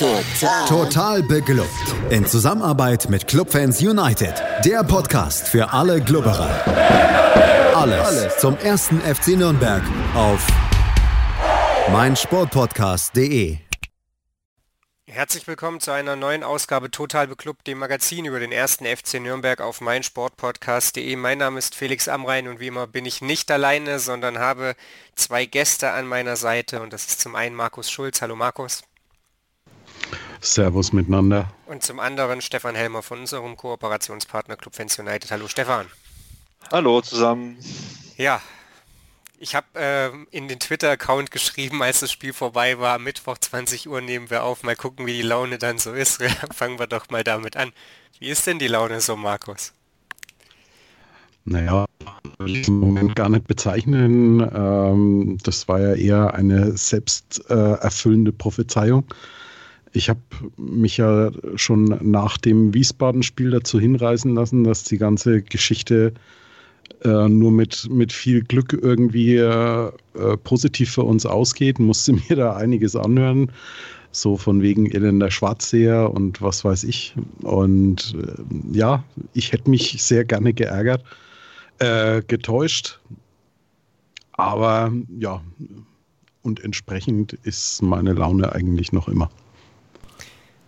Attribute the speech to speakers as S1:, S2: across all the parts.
S1: Total. Total beglückt. In Zusammenarbeit mit Clubfans United. Der Podcast für alle Glubberer. Alles, Alles zum ersten FC Nürnberg auf meinsportpodcast.de.
S2: Herzlich willkommen zu einer neuen Ausgabe Total Beklubbt, dem Magazin über den ersten FC Nürnberg auf meinsportpodcast.de. Mein Name ist Felix Amrein und wie immer bin ich nicht alleine, sondern habe zwei Gäste an meiner Seite und das ist zum einen Markus Schulz. Hallo Markus.
S3: Servus miteinander.
S2: Und zum anderen Stefan Helmer von unserem Kooperationspartner Club Fans United. Hallo Stefan.
S4: Hallo zusammen.
S2: Ja, ich habe äh, in den Twitter-Account geschrieben, als das Spiel vorbei war, Mittwoch 20 Uhr nehmen wir auf, mal gucken, wie die Laune dann so ist. Fangen wir doch mal damit an. Wie ist denn die Laune so, Markus?
S3: Naja, will ich im Moment gar nicht bezeichnen. Ähm, das war ja eher eine selbst äh, erfüllende Prophezeiung. Ich habe mich ja schon nach dem Wiesbaden-Spiel dazu hinreißen lassen, dass die ganze Geschichte äh, nur mit, mit viel Glück irgendwie äh, positiv für uns ausgeht. Musste mir da einiges anhören. So von wegen Elender Schwarzseher und was weiß ich. Und äh, ja, ich hätte mich sehr gerne geärgert, äh, getäuscht. Aber ja, und entsprechend ist meine Laune eigentlich noch immer.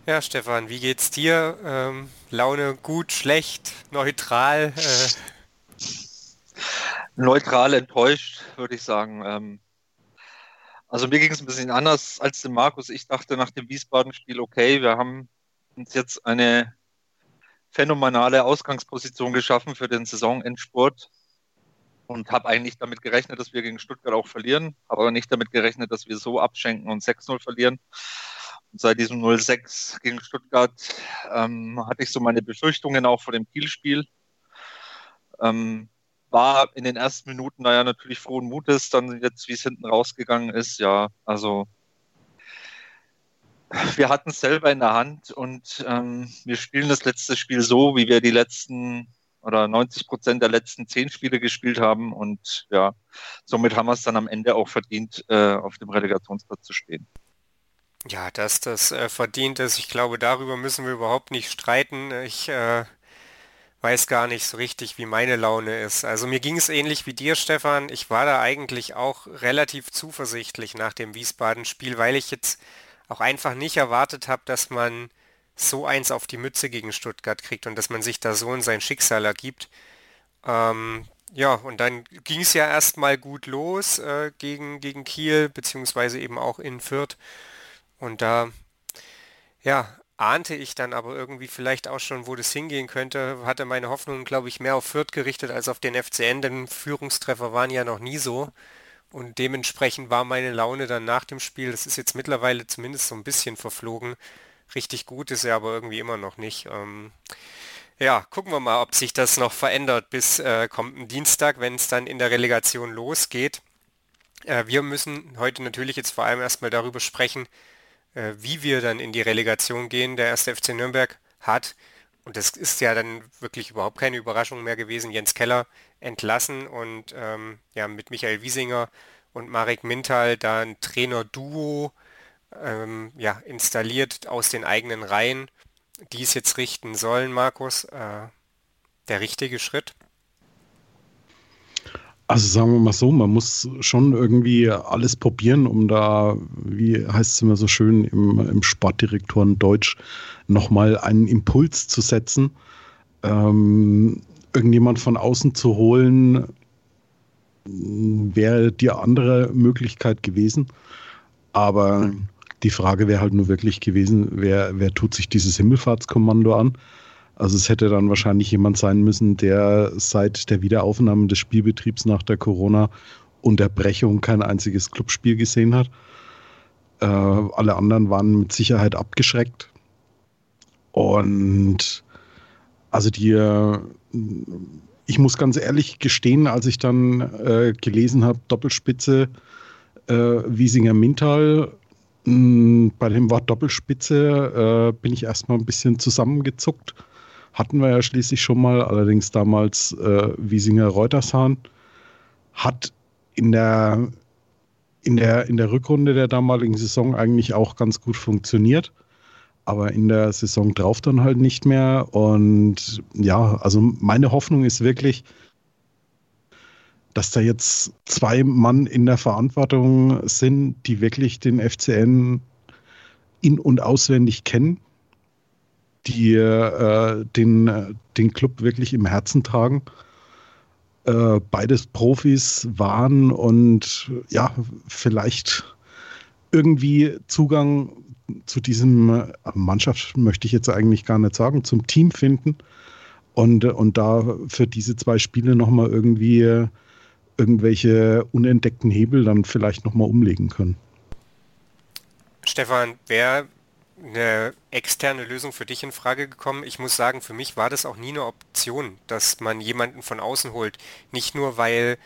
S2: Ja, Stefan, wie geht's dir? Ähm, Laune gut, schlecht, neutral? Äh...
S4: Neutral enttäuscht, würde ich sagen. Ähm, also mir ging es ein bisschen anders als dem Markus. Ich dachte nach dem Wiesbaden-Spiel, okay, wir haben uns jetzt eine phänomenale Ausgangsposition geschaffen für den Saisonendspurt und habe eigentlich damit gerechnet, dass wir gegen Stuttgart auch verlieren, habe aber nicht damit gerechnet, dass wir so abschenken und 6-0 verlieren seit diesem 0-6 gegen Stuttgart ähm, hatte ich so meine Befürchtungen auch vor dem Kielspiel. Ähm, war in den ersten Minuten naja natürlich frohen Mutes, dann jetzt wie es hinten rausgegangen ist, ja, also wir hatten es selber in der Hand und ähm, wir spielen das letzte Spiel so, wie wir die letzten oder 90 Prozent der letzten zehn Spiele gespielt haben und ja, somit haben wir es dann am Ende auch verdient, äh, auf dem Relegationsplatz zu stehen.
S2: Ja, dass das äh, verdient ist, ich glaube, darüber müssen wir überhaupt nicht streiten. Ich äh, weiß gar nicht so richtig, wie meine Laune ist. Also mir ging es ähnlich wie dir, Stefan. Ich war da eigentlich auch relativ zuversichtlich nach dem Wiesbaden-Spiel, weil ich jetzt auch einfach nicht erwartet habe, dass man so eins auf die Mütze gegen Stuttgart kriegt und dass man sich da so in sein Schicksal ergibt. Ähm, ja, und dann ging es ja erstmal gut los äh, gegen, gegen Kiel, beziehungsweise eben auch in Fürth. Und da, ja, ahnte ich dann aber irgendwie vielleicht auch schon, wo das hingehen könnte, hatte meine Hoffnung, glaube ich, mehr auf Fürth gerichtet als auf den FCN, denn Führungstreffer waren ja noch nie so. Und dementsprechend war meine Laune dann nach dem Spiel, das ist jetzt mittlerweile zumindest so ein bisschen verflogen. Richtig gut ist er aber irgendwie immer noch nicht. Ähm, ja, gucken wir mal, ob sich das noch verändert bis äh, kommenden Dienstag, wenn es dann in der Relegation losgeht. Äh, wir müssen heute natürlich jetzt vor allem erstmal darüber sprechen, wie wir dann in die Relegation gehen. Der erste FC Nürnberg hat, und das ist ja dann wirklich überhaupt keine Überraschung mehr gewesen, Jens Keller entlassen und ähm, ja, mit Michael Wiesinger und Marek Mintal da ein Trainer-Duo ähm, ja, installiert aus den eigenen Reihen, die es jetzt richten sollen, Markus. Äh, der richtige Schritt?
S3: Also sagen wir mal so, man muss schon irgendwie alles probieren, um da, wie heißt es immer so schön im, im Sportdirektoren Deutsch, nochmal einen Impuls zu setzen. Ähm, irgendjemand von außen zu holen, wäre die andere Möglichkeit gewesen. Aber die Frage wäre halt nur wirklich gewesen, wer, wer tut sich dieses Himmelfahrtskommando an? Also es hätte dann wahrscheinlich jemand sein müssen, der seit der Wiederaufnahme des Spielbetriebs nach der Corona-Unterbrechung kein einziges Clubspiel gesehen hat. Äh, alle anderen waren mit Sicherheit abgeschreckt. Und also die, ich muss ganz ehrlich gestehen, als ich dann äh, gelesen habe, Doppelspitze äh, Wiesinger Mintal, bei dem Wort Doppelspitze äh, bin ich erstmal ein bisschen zusammengezuckt hatten wir ja schließlich schon mal, allerdings damals äh, Wiesinger Reutershahn, hat in der, in, der, in der Rückrunde der damaligen Saison eigentlich auch ganz gut funktioniert. aber in der Saison drauf dann halt nicht mehr. Und ja, also meine Hoffnung ist wirklich, dass da jetzt zwei Mann in der Verantwortung sind, die wirklich den FCN in- und auswendig kennen, die äh, den, den Club wirklich im Herzen tragen. Äh, beides Profis waren und ja, vielleicht irgendwie Zugang zu diesem äh, Mannschaft möchte ich jetzt eigentlich gar nicht sagen, zum Team finden und, und da für diese zwei Spiele nochmal irgendwie irgendwelche unentdeckten Hebel dann vielleicht nochmal umlegen können.
S2: Stefan, wäre eine externe Lösung für dich in Frage gekommen? Ich muss sagen, für mich war das auch nie eine Option, dass man jemanden von außen holt. Nicht nur, weil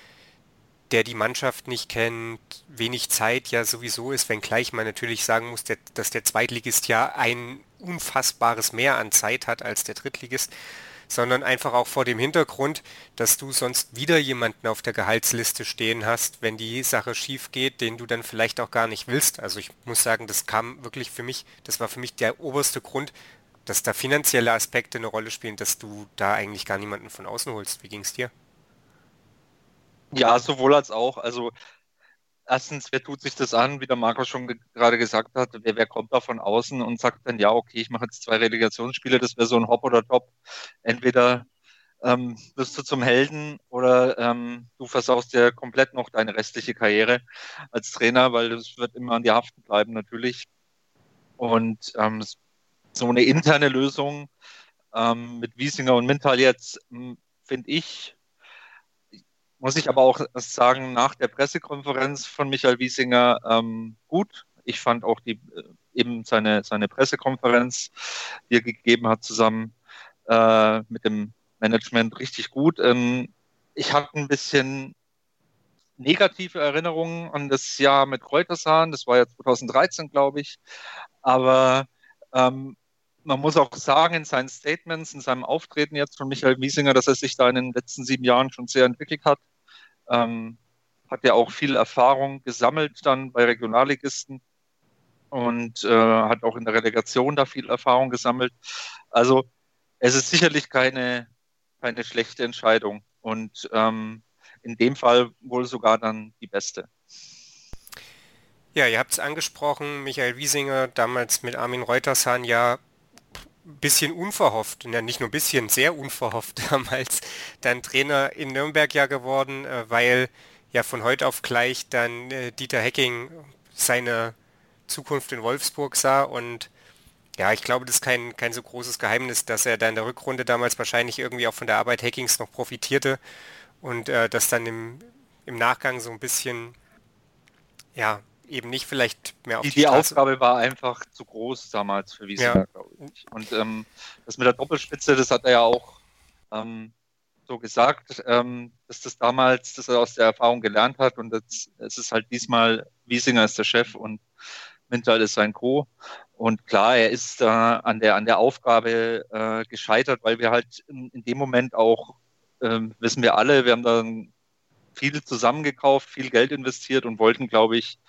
S2: der die Mannschaft nicht kennt, wenig Zeit ja sowieso ist, wenngleich man natürlich sagen muss, dass der Zweitligist ja ein unfassbares Mehr an Zeit hat als der Drittligist sondern einfach auch vor dem Hintergrund, dass du sonst wieder jemanden auf der Gehaltsliste stehen hast, wenn die Sache schief geht, den du dann vielleicht auch gar nicht willst. Also ich muss sagen, das kam wirklich für mich, das war für mich der oberste Grund, dass da finanzielle Aspekte eine Rolle spielen, dass du da eigentlich gar niemanden von außen holst. Wie ging es dir?
S4: Ja, sowohl als auch. Also erstens, wer tut sich das an, wie der Markus schon ge gerade gesagt hat, wer, wer kommt da von außen und sagt dann, ja, okay, ich mache jetzt zwei Relegationsspiele, das wäre so ein Hop oder Top. Entweder ähm, wirst du zum Helden oder ähm, du versaust dir komplett noch deine restliche Karriere als Trainer, weil das wird immer an dir haften bleiben natürlich. Und ähm, so eine interne Lösung ähm, mit Wiesinger und Mintal jetzt, hm, finde ich, muss ich aber auch sagen, nach der Pressekonferenz von Michael Wiesinger ähm, gut. Ich fand auch die äh, eben seine, seine Pressekonferenz, die er gegeben hat, zusammen äh, mit dem Management richtig gut. Ähm, ich hatte ein bisschen negative Erinnerungen an das Jahr mit Kräutersahn. Das war ja 2013, glaube ich. Aber ähm, man muss auch sagen, in seinen Statements, in seinem Auftreten jetzt von Michael Wiesinger, dass er sich da in den letzten sieben Jahren schon sehr entwickelt hat. Ähm, hat ja auch viel Erfahrung gesammelt dann bei Regionalligisten und äh, hat auch in der Relegation da viel Erfahrung gesammelt. Also es ist sicherlich keine, keine schlechte Entscheidung und ähm, in dem Fall wohl sogar dann die beste.
S2: Ja, ihr habt es angesprochen, Michael Wiesinger, damals mit Armin Reutershahn ja bisschen unverhofft, ja nicht nur ein bisschen, sehr unverhofft damals dann Trainer in Nürnberg ja geworden, äh, weil ja von heute auf gleich dann äh, Dieter Hecking seine Zukunft in Wolfsburg sah. Und ja, ich glaube, das ist kein, kein so großes Geheimnis, dass er da in der Rückrunde damals wahrscheinlich irgendwie auch von der Arbeit Hackings noch profitierte und äh, das dann im, im Nachgang so ein bisschen ja, eben nicht vielleicht mehr auf
S4: die, die, die Aufgabe war einfach zu groß damals für Wiesner, ja. glaube ich. Und ähm, das mit der Doppelspitze, das hat er ja auch ähm, so gesagt, ähm, dass das damals, dass er aus der Erfahrung gelernt hat und es ist halt diesmal Wiesinger ist der Chef und Mintal ist sein Co. Und klar, er ist da an der an der Aufgabe äh, gescheitert, weil wir halt in, in dem Moment auch ähm, wissen wir alle, wir haben dann viel zusammengekauft, viel Geld investiert und wollten, glaube ich,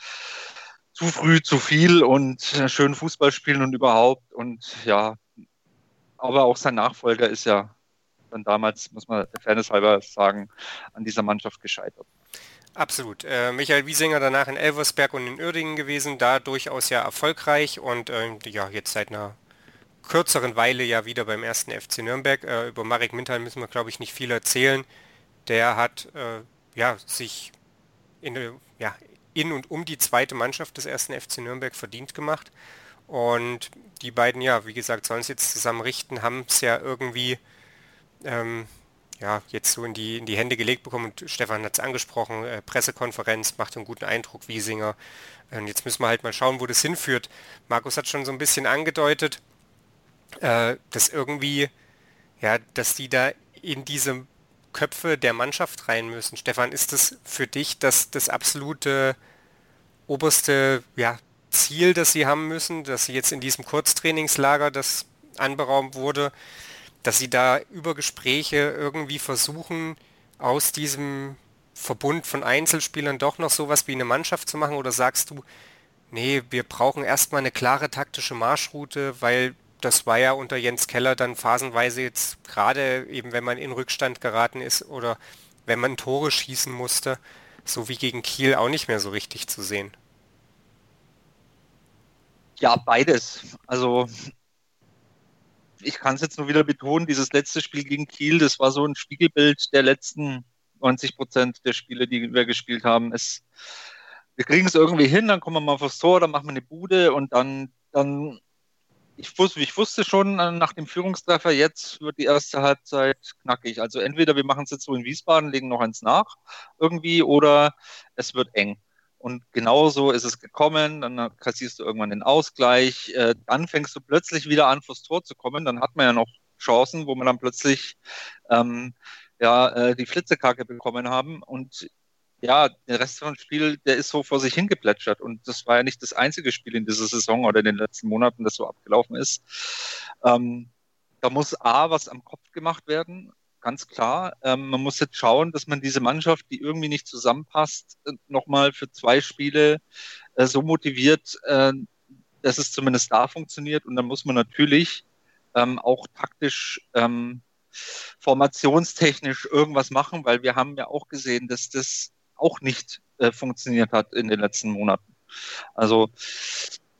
S4: zu früh zu viel und äh, schön Fußball spielen und überhaupt. Und ja, aber auch sein Nachfolger ist ja dann damals, muss man Fairness halber sagen, an dieser Mannschaft gescheitert.
S2: Absolut. Äh, Michael Wiesinger danach in Elversberg und in Uerdingen gewesen, da durchaus ja erfolgreich und äh, ja, jetzt seit einer kürzeren Weile ja wieder beim ersten FC Nürnberg. Äh, über Marek Mintal müssen wir, glaube ich, nicht viel erzählen. Der hat äh, ja, sich in, ja, in und um die zweite Mannschaft des ersten FC Nürnberg verdient gemacht. Und die beiden, ja, wie gesagt, sollen es jetzt zusammen richten, haben es ja irgendwie ähm, ja, jetzt so in die, in die Hände gelegt bekommen. Und Stefan hat es angesprochen, äh, Pressekonferenz macht einen guten Eindruck, Wiesinger. Und jetzt müssen wir halt mal schauen, wo das hinführt. Markus hat schon so ein bisschen angedeutet, äh, dass irgendwie, ja, dass die da in diesem Köpfe der Mannschaft rein müssen. Stefan, ist das für dich das, das absolute oberste ja, Ziel, das sie haben müssen, dass sie jetzt in diesem Kurztrainingslager, das anberaumt wurde, dass sie da über Gespräche irgendwie versuchen, aus diesem Verbund von Einzelspielern doch noch sowas wie eine Mannschaft zu machen? Oder sagst du, nee, wir brauchen erstmal eine klare taktische Marschroute, weil das war ja unter Jens Keller dann phasenweise jetzt gerade eben, wenn man in Rückstand geraten ist oder wenn man Tore schießen musste, so wie gegen Kiel auch nicht mehr so richtig zu sehen.
S4: Ja, beides. Also ich kann es jetzt nur wieder betonen, dieses letzte Spiel gegen Kiel, das war so ein Spiegelbild der letzten 90 Prozent der Spiele, die wir gespielt haben. Es, wir kriegen es irgendwie hin, dann kommen wir mal aufs Tor, dann machen wir eine Bude und dann, dann ich wusste, ich wusste schon äh, nach dem Führungstreffer, jetzt wird die erste Halbzeit knackig. Also entweder wir machen es jetzt so in Wiesbaden, legen noch eins nach irgendwie, oder es wird eng. Und genauso ist es gekommen. Dann kassierst du irgendwann den Ausgleich. Äh, dann fängst du plötzlich wieder an, fürs Tor zu kommen. Dann hat man ja noch Chancen, wo man dann plötzlich ähm, ja, äh, die Flitzekacke bekommen haben. Und ja, der Rest vom Spiel, der ist so vor sich hingeplätschert. Und das war ja nicht das einzige Spiel in dieser Saison oder in den letzten Monaten, das so abgelaufen ist. Ähm, da muss A, was am Kopf gemacht werden, ganz klar. Ähm, man muss jetzt schauen, dass man diese Mannschaft, die irgendwie nicht zusammenpasst, äh, nochmal für zwei Spiele äh, so motiviert, äh, dass es zumindest da funktioniert. Und dann muss man natürlich ähm, auch taktisch ähm, formationstechnisch irgendwas machen, weil wir haben ja auch gesehen, dass das auch nicht äh, funktioniert hat in den letzten Monaten. Also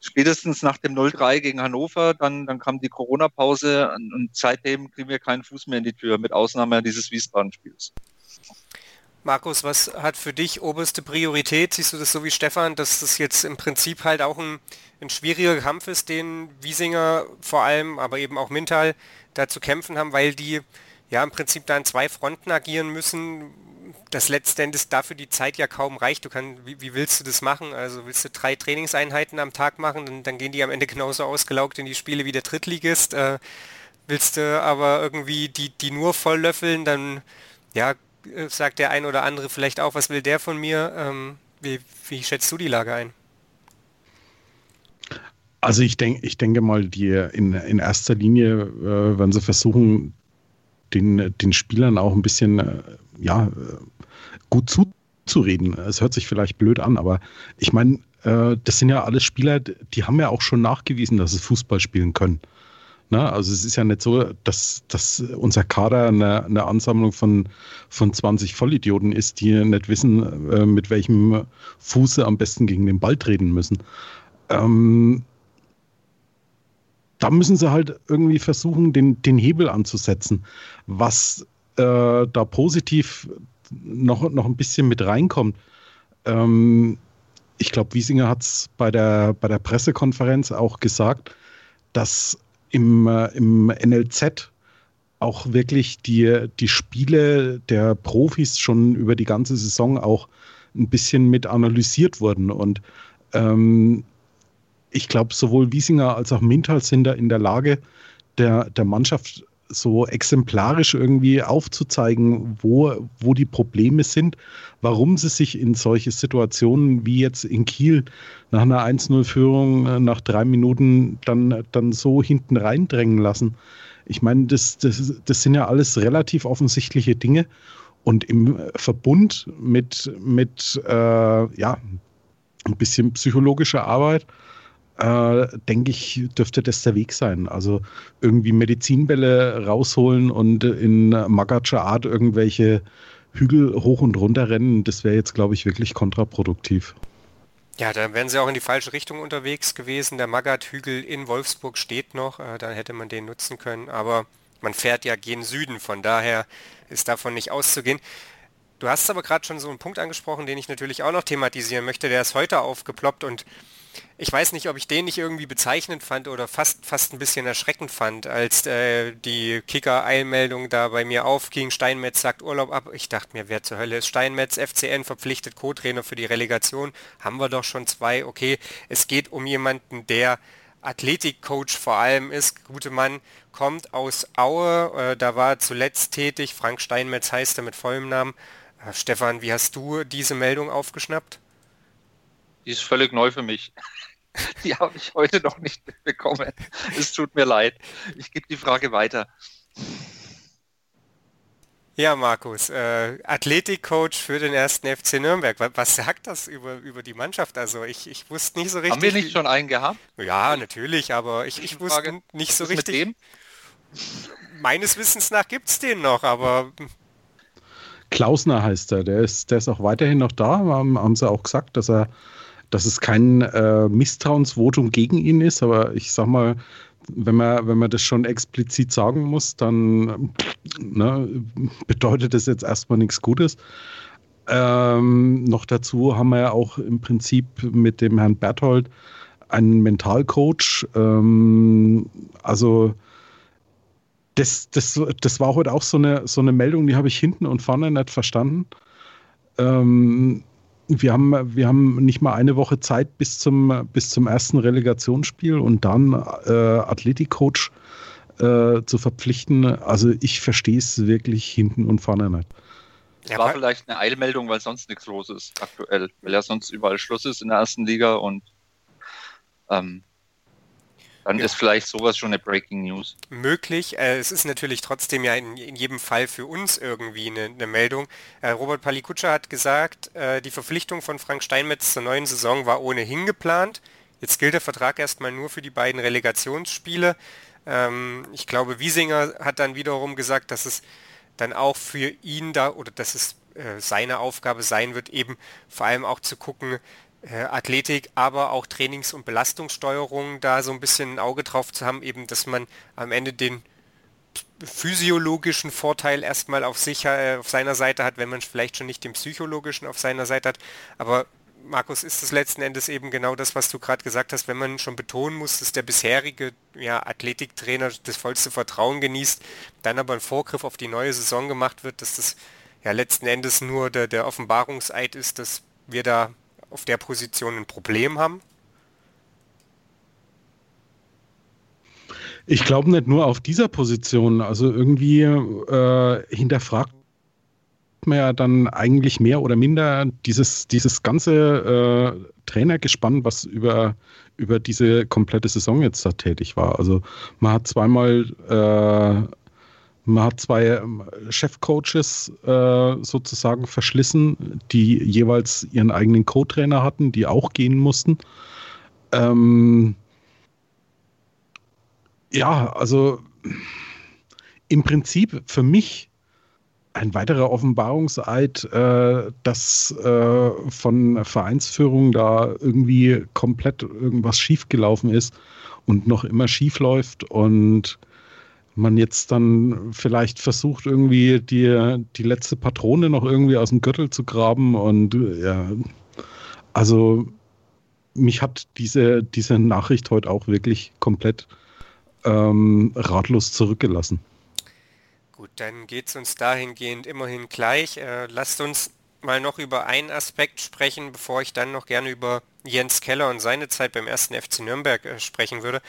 S4: spätestens nach dem 0-3 gegen Hannover, dann, dann kam die Corona-Pause und seitdem kriegen wir keinen Fuß mehr in die Tür, mit Ausnahme dieses Wiesbaden-Spiels.
S2: Markus, was hat für dich oberste Priorität? Siehst du das so wie Stefan, dass das jetzt im Prinzip halt auch ein, ein schwieriger Kampf ist, den Wiesinger vor allem, aber eben auch Mintal da zu kämpfen haben, weil die ja im Prinzip da an zwei Fronten agieren müssen, das letztendlich dafür die Zeit ja kaum reicht. Du kannst, wie, wie, willst du das machen? Also willst du drei Trainingseinheiten am Tag machen, dann, dann gehen die am Ende genauso ausgelaugt in die Spiele wie der Drittligist. Äh, willst du aber irgendwie die, die nur voll löffeln, dann ja, äh, sagt der ein oder andere vielleicht auch, was will der von mir? Ähm, wie, wie schätzt du die Lage ein?
S3: Also ich denke, ich denke mal, die in, in erster Linie äh, werden sie versuchen, den, den Spielern auch ein bisschen äh, ja, äh, gut zuzureden. Es hört sich vielleicht blöd an, aber ich meine, äh, das sind ja alles Spieler, die haben ja auch schon nachgewiesen, dass sie Fußball spielen können. Na, also es ist ja nicht so, dass, dass unser Kader eine, eine Ansammlung von, von 20 Vollidioten ist, die nicht wissen, äh, mit welchem Fuße am besten gegen den Ball treten müssen. Ähm, da müssen sie halt irgendwie versuchen, den, den Hebel anzusetzen. Was äh, da positiv noch, noch ein bisschen mit reinkommt. Ähm, ich glaube, Wiesinger hat es bei der, bei der Pressekonferenz auch gesagt, dass im, äh, im NLZ auch wirklich die, die Spiele der Profis schon über die ganze Saison auch ein bisschen mit analysiert wurden. Und ähm, ich glaube, sowohl Wiesinger als auch Mintal sind da in der Lage, der, der Mannschaft so exemplarisch irgendwie aufzuzeigen, wo, wo die Probleme sind, warum sie sich in solche Situationen wie jetzt in Kiel nach einer 1-0-Führung äh, nach drei Minuten dann, dann so hinten reindrängen lassen. Ich meine, das, das, das sind ja alles relativ offensichtliche Dinge. Und im Verbund mit, mit äh, ja, ein bisschen psychologischer Arbeit äh, denke ich, dürfte das der Weg sein. Also irgendwie Medizinbälle rausholen und in Magatscher Art irgendwelche Hügel hoch und runter rennen, das wäre jetzt, glaube ich, wirklich kontraproduktiv.
S2: Ja, dann wären sie auch in die falsche Richtung unterwegs gewesen. Der Magat-Hügel in Wolfsburg steht noch, äh, dann hätte man den nutzen können, aber man fährt ja gen Süden, von daher ist davon nicht auszugehen. Du hast aber gerade schon so einen Punkt angesprochen, den ich natürlich auch noch thematisieren möchte, der ist heute aufgeploppt und ich weiß nicht, ob ich den nicht irgendwie bezeichnend fand oder fast, fast ein bisschen erschreckend fand, als äh, die Kicker-Eilmeldung da bei mir aufging, Steinmetz sagt Urlaub ab. Ich dachte mir, wer zur Hölle ist Steinmetz? FCN verpflichtet Co-Trainer für die Relegation. Haben wir doch schon zwei. Okay, es geht um jemanden, der Athletikcoach vor allem ist. Gute Mann kommt aus Aue, äh, da war zuletzt tätig. Frank Steinmetz heißt er mit vollem Namen. Äh, Stefan, wie hast du diese Meldung aufgeschnappt?
S4: Die ist völlig neu für mich. Die habe ich heute noch nicht mitbekommen. Es tut mir leid. Ich gebe die Frage weiter.
S2: Ja, Markus, äh, Athletikcoach für den ersten FC Nürnberg. Was, sagt das über, über die Mannschaft? Also ich, ich wusste nicht so richtig.
S4: Haben wir nicht schon einen gehabt?
S2: Ja, natürlich, aber ich, ich wusste nicht so richtig. Meines Wissens nach gibt es den noch, aber.
S3: Klausner heißt er, der ist, der ist auch weiterhin noch da, haben, haben sie auch gesagt, dass er, dass es kein äh, Misstrauensvotum gegen ihn ist, aber ich sag mal, wenn man, wenn man das schon explizit sagen muss, dann ne, bedeutet das jetzt erstmal nichts Gutes. Ähm, noch dazu haben wir ja auch im Prinzip mit dem Herrn Berthold einen Mentalcoach. Ähm, also das, das, das war heute auch so eine, so eine Meldung, die habe ich hinten und vorne nicht verstanden. Ähm, wir haben, wir haben nicht mal eine Woche Zeit bis zum, bis zum ersten Relegationsspiel und dann äh, Athletikcoach äh, zu verpflichten. Also ich verstehe es wirklich hinten und vorne nicht.
S4: Es war vielleicht eine Eilmeldung, weil sonst nichts los ist aktuell, weil ja sonst überall Schluss ist in der ersten Liga und ähm, dann ja. ist vielleicht sowas schon eine Breaking News.
S2: Möglich. Äh, es ist natürlich trotzdem ja in, in, jedem Fall für uns irgendwie eine, eine Meldung. Äh, Robert Palikutscher hat gesagt, äh, die Verpflichtung von Frank Steinmetz zur neuen Saison war ohnehin geplant. Jetzt gilt der Vertrag erstmal nur für die beiden Relegationsspiele. Ähm, ich glaube, Wiesinger hat dann wiederum gesagt, dass es dann auch für ihn da oder dass es äh, seine Aufgabe sein wird, eben vor allem auch zu gucken, Athletik, aber auch Trainings- und Belastungssteuerung da so ein bisschen ein Auge drauf zu haben, eben, dass man am Ende den physiologischen Vorteil erstmal auf sich, äh, auf seiner Seite hat, wenn man vielleicht schon nicht den psychologischen auf seiner Seite hat. Aber Markus, ist es letzten Endes eben genau das, was du gerade gesagt hast, wenn man schon betonen muss, dass der bisherige ja, Athletiktrainer das vollste Vertrauen genießt, dann aber ein Vorgriff auf die neue Saison gemacht wird, dass das ja letzten Endes nur der, der Offenbarungseid ist, dass wir da auf der Position ein Problem haben?
S3: Ich glaube nicht nur auf dieser Position. Also irgendwie äh, hinterfragt man ja dann eigentlich mehr oder minder dieses, dieses ganze äh, Trainergespann, was über, über diese komplette Saison jetzt da tätig war. Also man hat zweimal äh, man hat zwei ähm, Chefcoaches äh, sozusagen verschlissen, die jeweils ihren eigenen Co-Trainer hatten, die auch gehen mussten. Ähm, ja, also im Prinzip für mich ein weiterer Offenbarungseid, äh, dass äh, von Vereinsführung da irgendwie komplett irgendwas schiefgelaufen ist und noch immer schief läuft und man jetzt dann vielleicht versucht, irgendwie die, die letzte Patrone noch irgendwie aus dem Gürtel zu graben. Und ja, also mich hat diese, diese Nachricht heute auch wirklich komplett ähm, ratlos zurückgelassen.
S2: Gut, dann geht es uns dahingehend immerhin gleich. Äh, lasst uns mal noch über einen Aspekt sprechen, bevor ich dann noch gerne über Jens Keller und seine Zeit beim ersten FC Nürnberg äh, sprechen würde.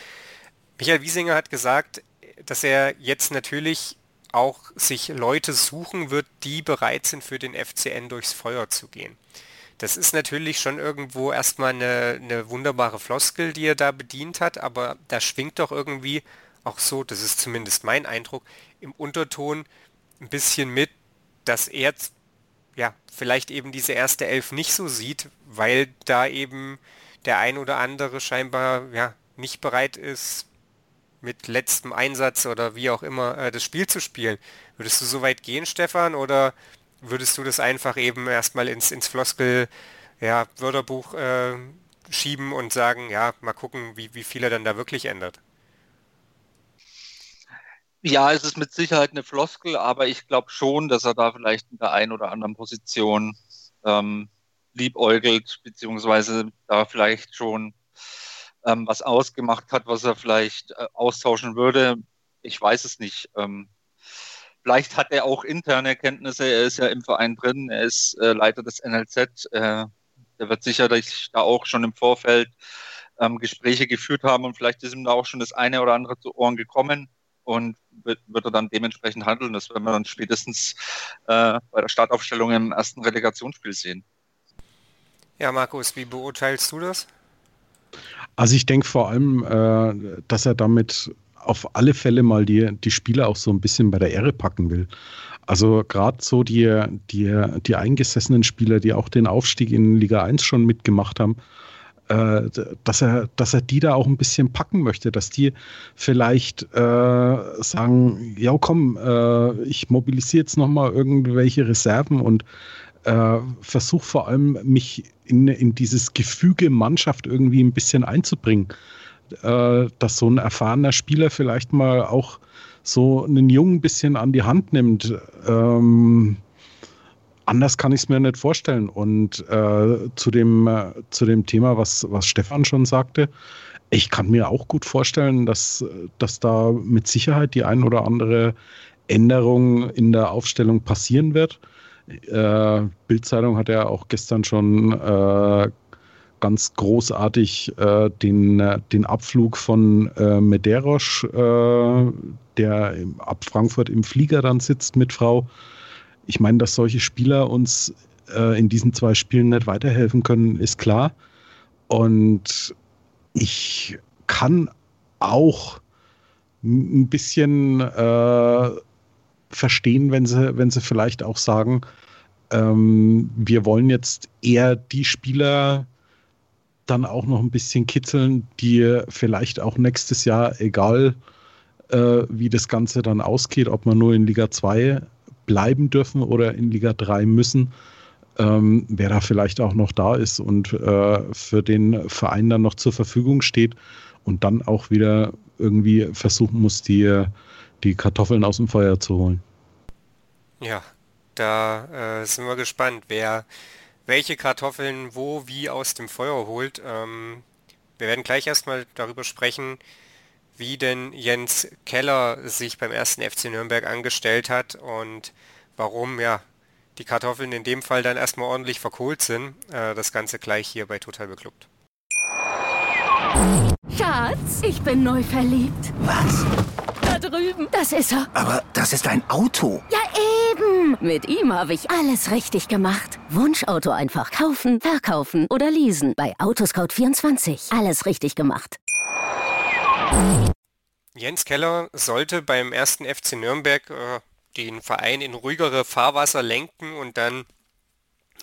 S2: Michael Wiesinger hat gesagt, dass er jetzt natürlich auch sich Leute suchen wird, die bereit sind, für den FCN durchs Feuer zu gehen. Das ist natürlich schon irgendwo erstmal eine, eine wunderbare Floskel, die er da bedient hat, aber da schwingt doch irgendwie auch so, das ist zumindest mein Eindruck, im Unterton ein bisschen mit, dass er ja vielleicht eben diese erste Elf nicht so sieht, weil da eben der ein oder andere scheinbar ja nicht bereit ist, mit letztem Einsatz oder wie auch immer äh, das Spiel zu spielen. Würdest du so weit gehen, Stefan, oder würdest du das einfach eben erstmal ins, ins Floskel, ja, äh, schieben und sagen, ja, mal gucken, wie, wie viel er dann da wirklich ändert?
S4: Ja, es ist mit Sicherheit eine Floskel, aber ich glaube schon, dass er da vielleicht in der einen oder anderen Position ähm, liebäugelt, beziehungsweise da vielleicht schon ähm, was ausgemacht hat, was er vielleicht äh, austauschen würde. Ich weiß es nicht. Ähm, vielleicht hat er auch interne Kenntnisse. Er ist ja im Verein drin. Er ist äh, Leiter des NLZ. Äh, er wird sicherlich da auch schon im Vorfeld ähm, Gespräche geführt haben und vielleicht ist ihm da auch schon das eine oder andere zu Ohren gekommen und wird, wird er dann dementsprechend handeln. Das werden wir dann spätestens äh, bei der Startaufstellung im ersten Relegationsspiel sehen.
S2: Ja, Markus, wie beurteilst du das?
S3: Also ich denke vor allem, äh, dass er damit auf alle Fälle mal die, die Spieler auch so ein bisschen bei der Ehre packen will. Also gerade so die, die, die eingesessenen Spieler, die auch den Aufstieg in Liga 1 schon mitgemacht haben, äh, dass, er, dass er die da auch ein bisschen packen möchte, dass die vielleicht äh, sagen, ja komm, äh, ich mobilisiere jetzt nochmal irgendwelche Reserven und äh, versuche vor allem mich in, in dieses Gefüge Mannschaft irgendwie ein bisschen einzubringen. Äh, dass so ein erfahrener Spieler vielleicht mal auch so einen Jungen ein bisschen an die Hand nimmt. Ähm, anders kann ich es mir nicht vorstellen. Und äh, zu, dem, äh, zu dem Thema, was, was Stefan schon sagte, ich kann mir auch gut vorstellen, dass, dass da mit Sicherheit die ein oder andere Änderung in der Aufstellung passieren wird. Äh, Bildzeitung hat ja auch gestern schon äh, ganz großartig äh, den, den Abflug von äh, Medeiros, äh, der ab Frankfurt im Flieger dann sitzt mit Frau. Ich meine, dass solche Spieler uns äh, in diesen zwei Spielen nicht weiterhelfen können, ist klar. Und ich kann auch ein bisschen äh, verstehen, wenn sie, wenn sie vielleicht auch sagen, ähm, wir wollen jetzt eher die Spieler dann auch noch ein bisschen kitzeln, die vielleicht auch nächstes Jahr, egal äh, wie das Ganze dann ausgeht, ob man nur in Liga 2 bleiben dürfen oder in Liga 3 müssen, ähm, wer da vielleicht auch noch da ist und äh, für den Verein dann noch zur Verfügung steht und dann auch wieder irgendwie versuchen muss, die, die Kartoffeln aus dem Feuer zu holen.
S2: Ja, da äh, sind wir gespannt, wer welche Kartoffeln wo wie aus dem Feuer holt. Ähm, wir werden gleich erstmal darüber sprechen, wie denn Jens Keller sich beim ersten FC Nürnberg angestellt hat und warum ja die Kartoffeln in dem Fall dann erstmal ordentlich verkohlt sind. Äh, das Ganze gleich hier bei Total Beklubbt.
S5: Schatz, ich bin neu verliebt.
S6: Was?
S5: Da drüben. Das ist er.
S6: Aber das ist ein Auto.
S5: Ja, eben. Mit ihm habe ich alles richtig gemacht. Wunschauto einfach kaufen, verkaufen oder leasen. Bei Autoscout24. Alles richtig gemacht.
S2: Jens Keller sollte beim ersten FC Nürnberg äh, den Verein in ruhigere Fahrwasser lenken und dann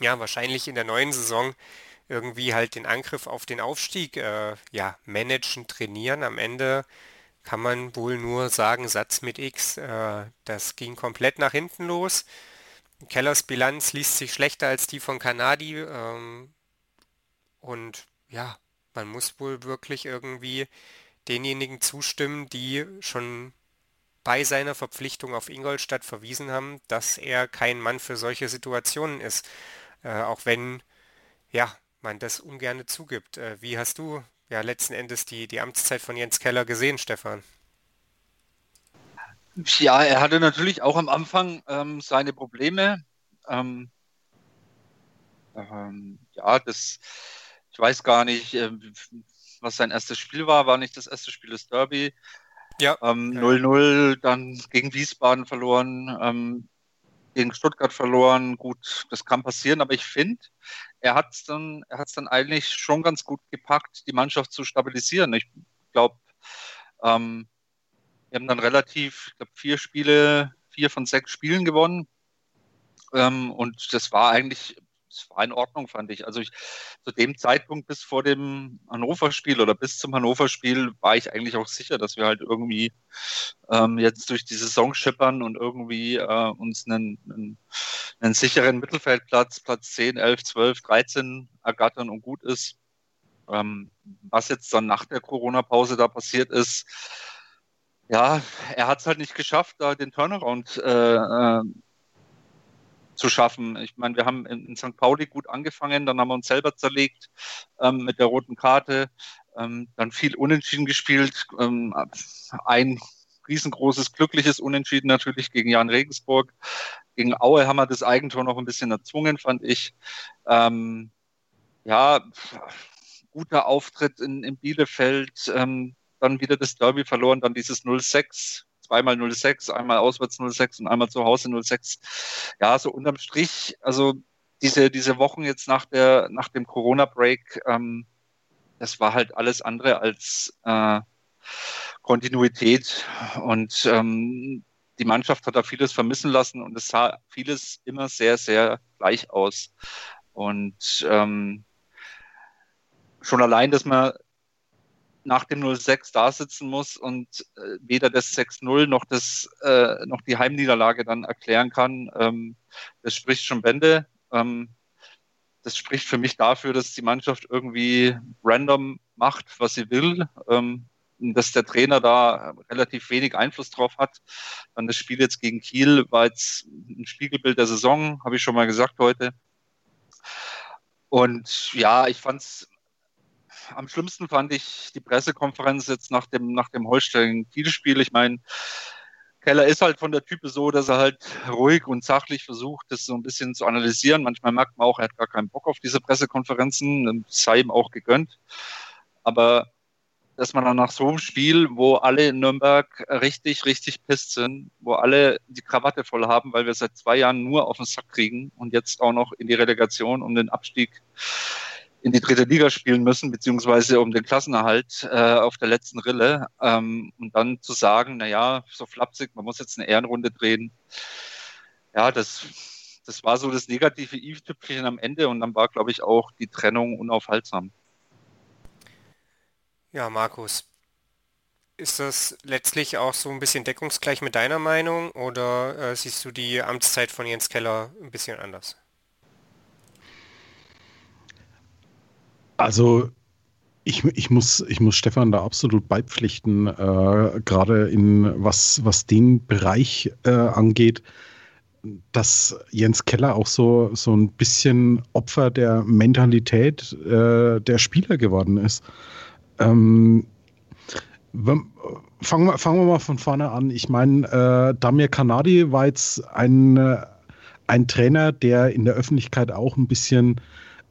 S2: ja wahrscheinlich in der neuen Saison irgendwie halt den Angriff auf den Aufstieg äh, ja managen, trainieren. Am Ende kann man wohl nur sagen, Satz mit X. Äh, das ging komplett nach hinten los. Kellers Bilanz liest sich schlechter als die von Kanadi. Ähm, und ja, man muss wohl wirklich irgendwie denjenigen zustimmen, die schon bei seiner Verpflichtung auf Ingolstadt verwiesen haben, dass er kein Mann für solche Situationen ist. Äh, auch wenn, ja, man das ungern zugibt. Äh, wie hast du ja letzten Endes die, die Amtszeit von Jens Keller gesehen, Stefan?
S4: Ja, er hatte natürlich auch am Anfang ähm, seine Probleme. Ähm, ähm, ja, das, ich weiß gar nicht, äh, was sein erstes Spiel war. War nicht das erste Spiel des Derby. Ja. 0-0, ähm, dann gegen Wiesbaden verloren, ähm, gegen Stuttgart verloren. Gut, das kann passieren, aber ich finde, er hat es dann, dann eigentlich schon ganz gut gepackt, die Mannschaft zu stabilisieren. Ich glaube, ähm, wir haben dann relativ, ich glaube, vier Spiele, vier von sechs Spielen gewonnen. Ähm, und das war eigentlich, das war in Ordnung, fand ich. Also ich, zu dem Zeitpunkt bis vor dem Hannover-Spiel oder bis zum Hannover-Spiel war ich eigentlich auch sicher, dass wir halt irgendwie ähm, jetzt durch die Saison schippern und irgendwie äh, uns einen, einen, einen sicheren Mittelfeldplatz, Platz 10, 11, 12, 13 ergattern und gut ist. Ähm, was jetzt dann nach der Corona-Pause da passiert ist, ja, er hat es halt nicht geschafft, da den Turnaround äh, äh, zu schaffen. Ich meine, wir haben in, in, St. Pauli gut angefangen, dann haben wir uns selber zerlegt ähm, mit der roten Karte, ähm, dann viel Unentschieden gespielt, ähm, ein riesengroßes, glückliches Unentschieden natürlich gegen Jan Regensburg. Gegen Aue haben wir das Eigentor noch ein bisschen erzwungen, fand ich. Ähm, ja, guter Auftritt in, in Bielefeld, ähm, dann wieder das Derby verloren, dann dieses 0-6, zweimal 0-6, einmal auswärts 0-6 und einmal zu Hause 0-6. Ja, so unterm Strich, also diese, diese Wochen jetzt nach, der, nach dem Corona-Break, ähm, das war halt alles andere als äh, Kontinuität. Und ähm, die Mannschaft hat da vieles vermissen lassen und es sah vieles immer sehr, sehr gleich aus. Und ähm, schon allein, dass man nach dem 06 da sitzen muss und äh, weder das 6-0 noch, äh, noch die Heimniederlage dann erklären kann, ähm, das spricht schon Bände. Ähm, das spricht für mich dafür, dass die Mannschaft irgendwie random macht, was sie will. Ähm, dass der Trainer da relativ wenig Einfluss drauf hat. Dann das Spiel jetzt gegen Kiel war jetzt ein Spiegelbild der Saison, habe ich schon mal gesagt heute. Und ja, ich fand es am schlimmsten fand ich die Pressekonferenz jetzt nach dem, nach dem Holstein-Kiel-Spiel. Ich meine, Keller ist halt von der Type so, dass er halt ruhig und sachlich versucht, das so ein bisschen zu analysieren. Manchmal merkt man auch, er hat gar keinen Bock auf diese Pressekonferenzen, sei ihm auch gegönnt. Aber dass man dann nach so einem Spiel, wo alle in Nürnberg richtig, richtig pisst sind, wo alle die Krawatte voll haben, weil wir seit zwei Jahren nur auf den Sack kriegen und jetzt auch noch in die Relegation um den Abstieg in die dritte Liga spielen müssen, beziehungsweise um den Klassenerhalt äh, auf der letzten Rille. Ähm, und dann zu sagen, na ja, so flapsig, man muss jetzt eine Ehrenrunde drehen. Ja, das, das war so das negative i-Tüpfelchen am Ende und dann war, glaube ich, auch die Trennung unaufhaltsam.
S2: Ja, Markus, ist das letztlich auch so ein bisschen deckungsgleich mit deiner Meinung oder äh, siehst du die Amtszeit von Jens Keller ein bisschen anders?
S3: Also ich, ich, muss, ich muss Stefan da absolut beipflichten, äh, gerade in was, was den Bereich äh, angeht, dass Jens Keller auch so, so ein bisschen Opfer der Mentalität äh, der Spieler geworden ist. Ähm, fangen, wir, fangen wir mal von vorne an. Ich meine, äh, Damir Kanadi war jetzt ein, äh, ein Trainer, der in der Öffentlichkeit auch ein bisschen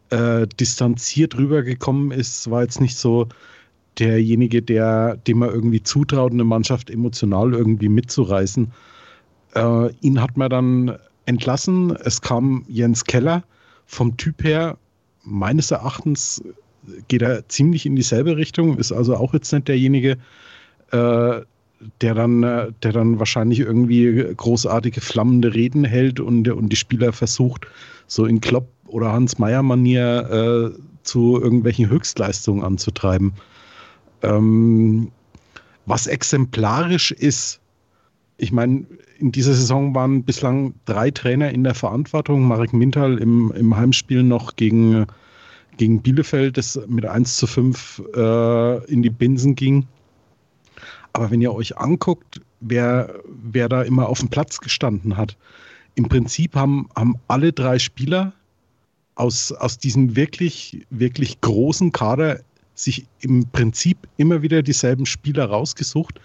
S3: äh, distanziert rübergekommen ist, war jetzt nicht so derjenige, der, dem man irgendwie zutraut, eine Mannschaft emotional irgendwie mitzureißen. Äh, ihn hat man dann entlassen. Es kam Jens Keller. Vom Typ her, meines Erachtens, geht er ziemlich in dieselbe Richtung, ist also auch jetzt nicht derjenige, äh, der dann, äh, der dann wahrscheinlich irgendwie großartige flammende Reden hält und, und die Spieler versucht, so in Klopp oder Hans-Meyer-Manier äh, zu irgendwelchen Höchstleistungen anzutreiben. Ähm, was exemplarisch ist, ich meine, in dieser Saison waren bislang drei Trainer in der Verantwortung. Marek Mintal im, im Heimspiel noch gegen, gegen Bielefeld, das mit 1 zu 5 äh, in die Binsen ging. Aber wenn ihr euch anguckt, wer, wer da immer auf dem Platz gestanden hat, im Prinzip haben, haben alle drei Spieler aus, aus diesem wirklich, wirklich großen Kader sich im Prinzip immer wieder dieselben Spieler rausgesucht,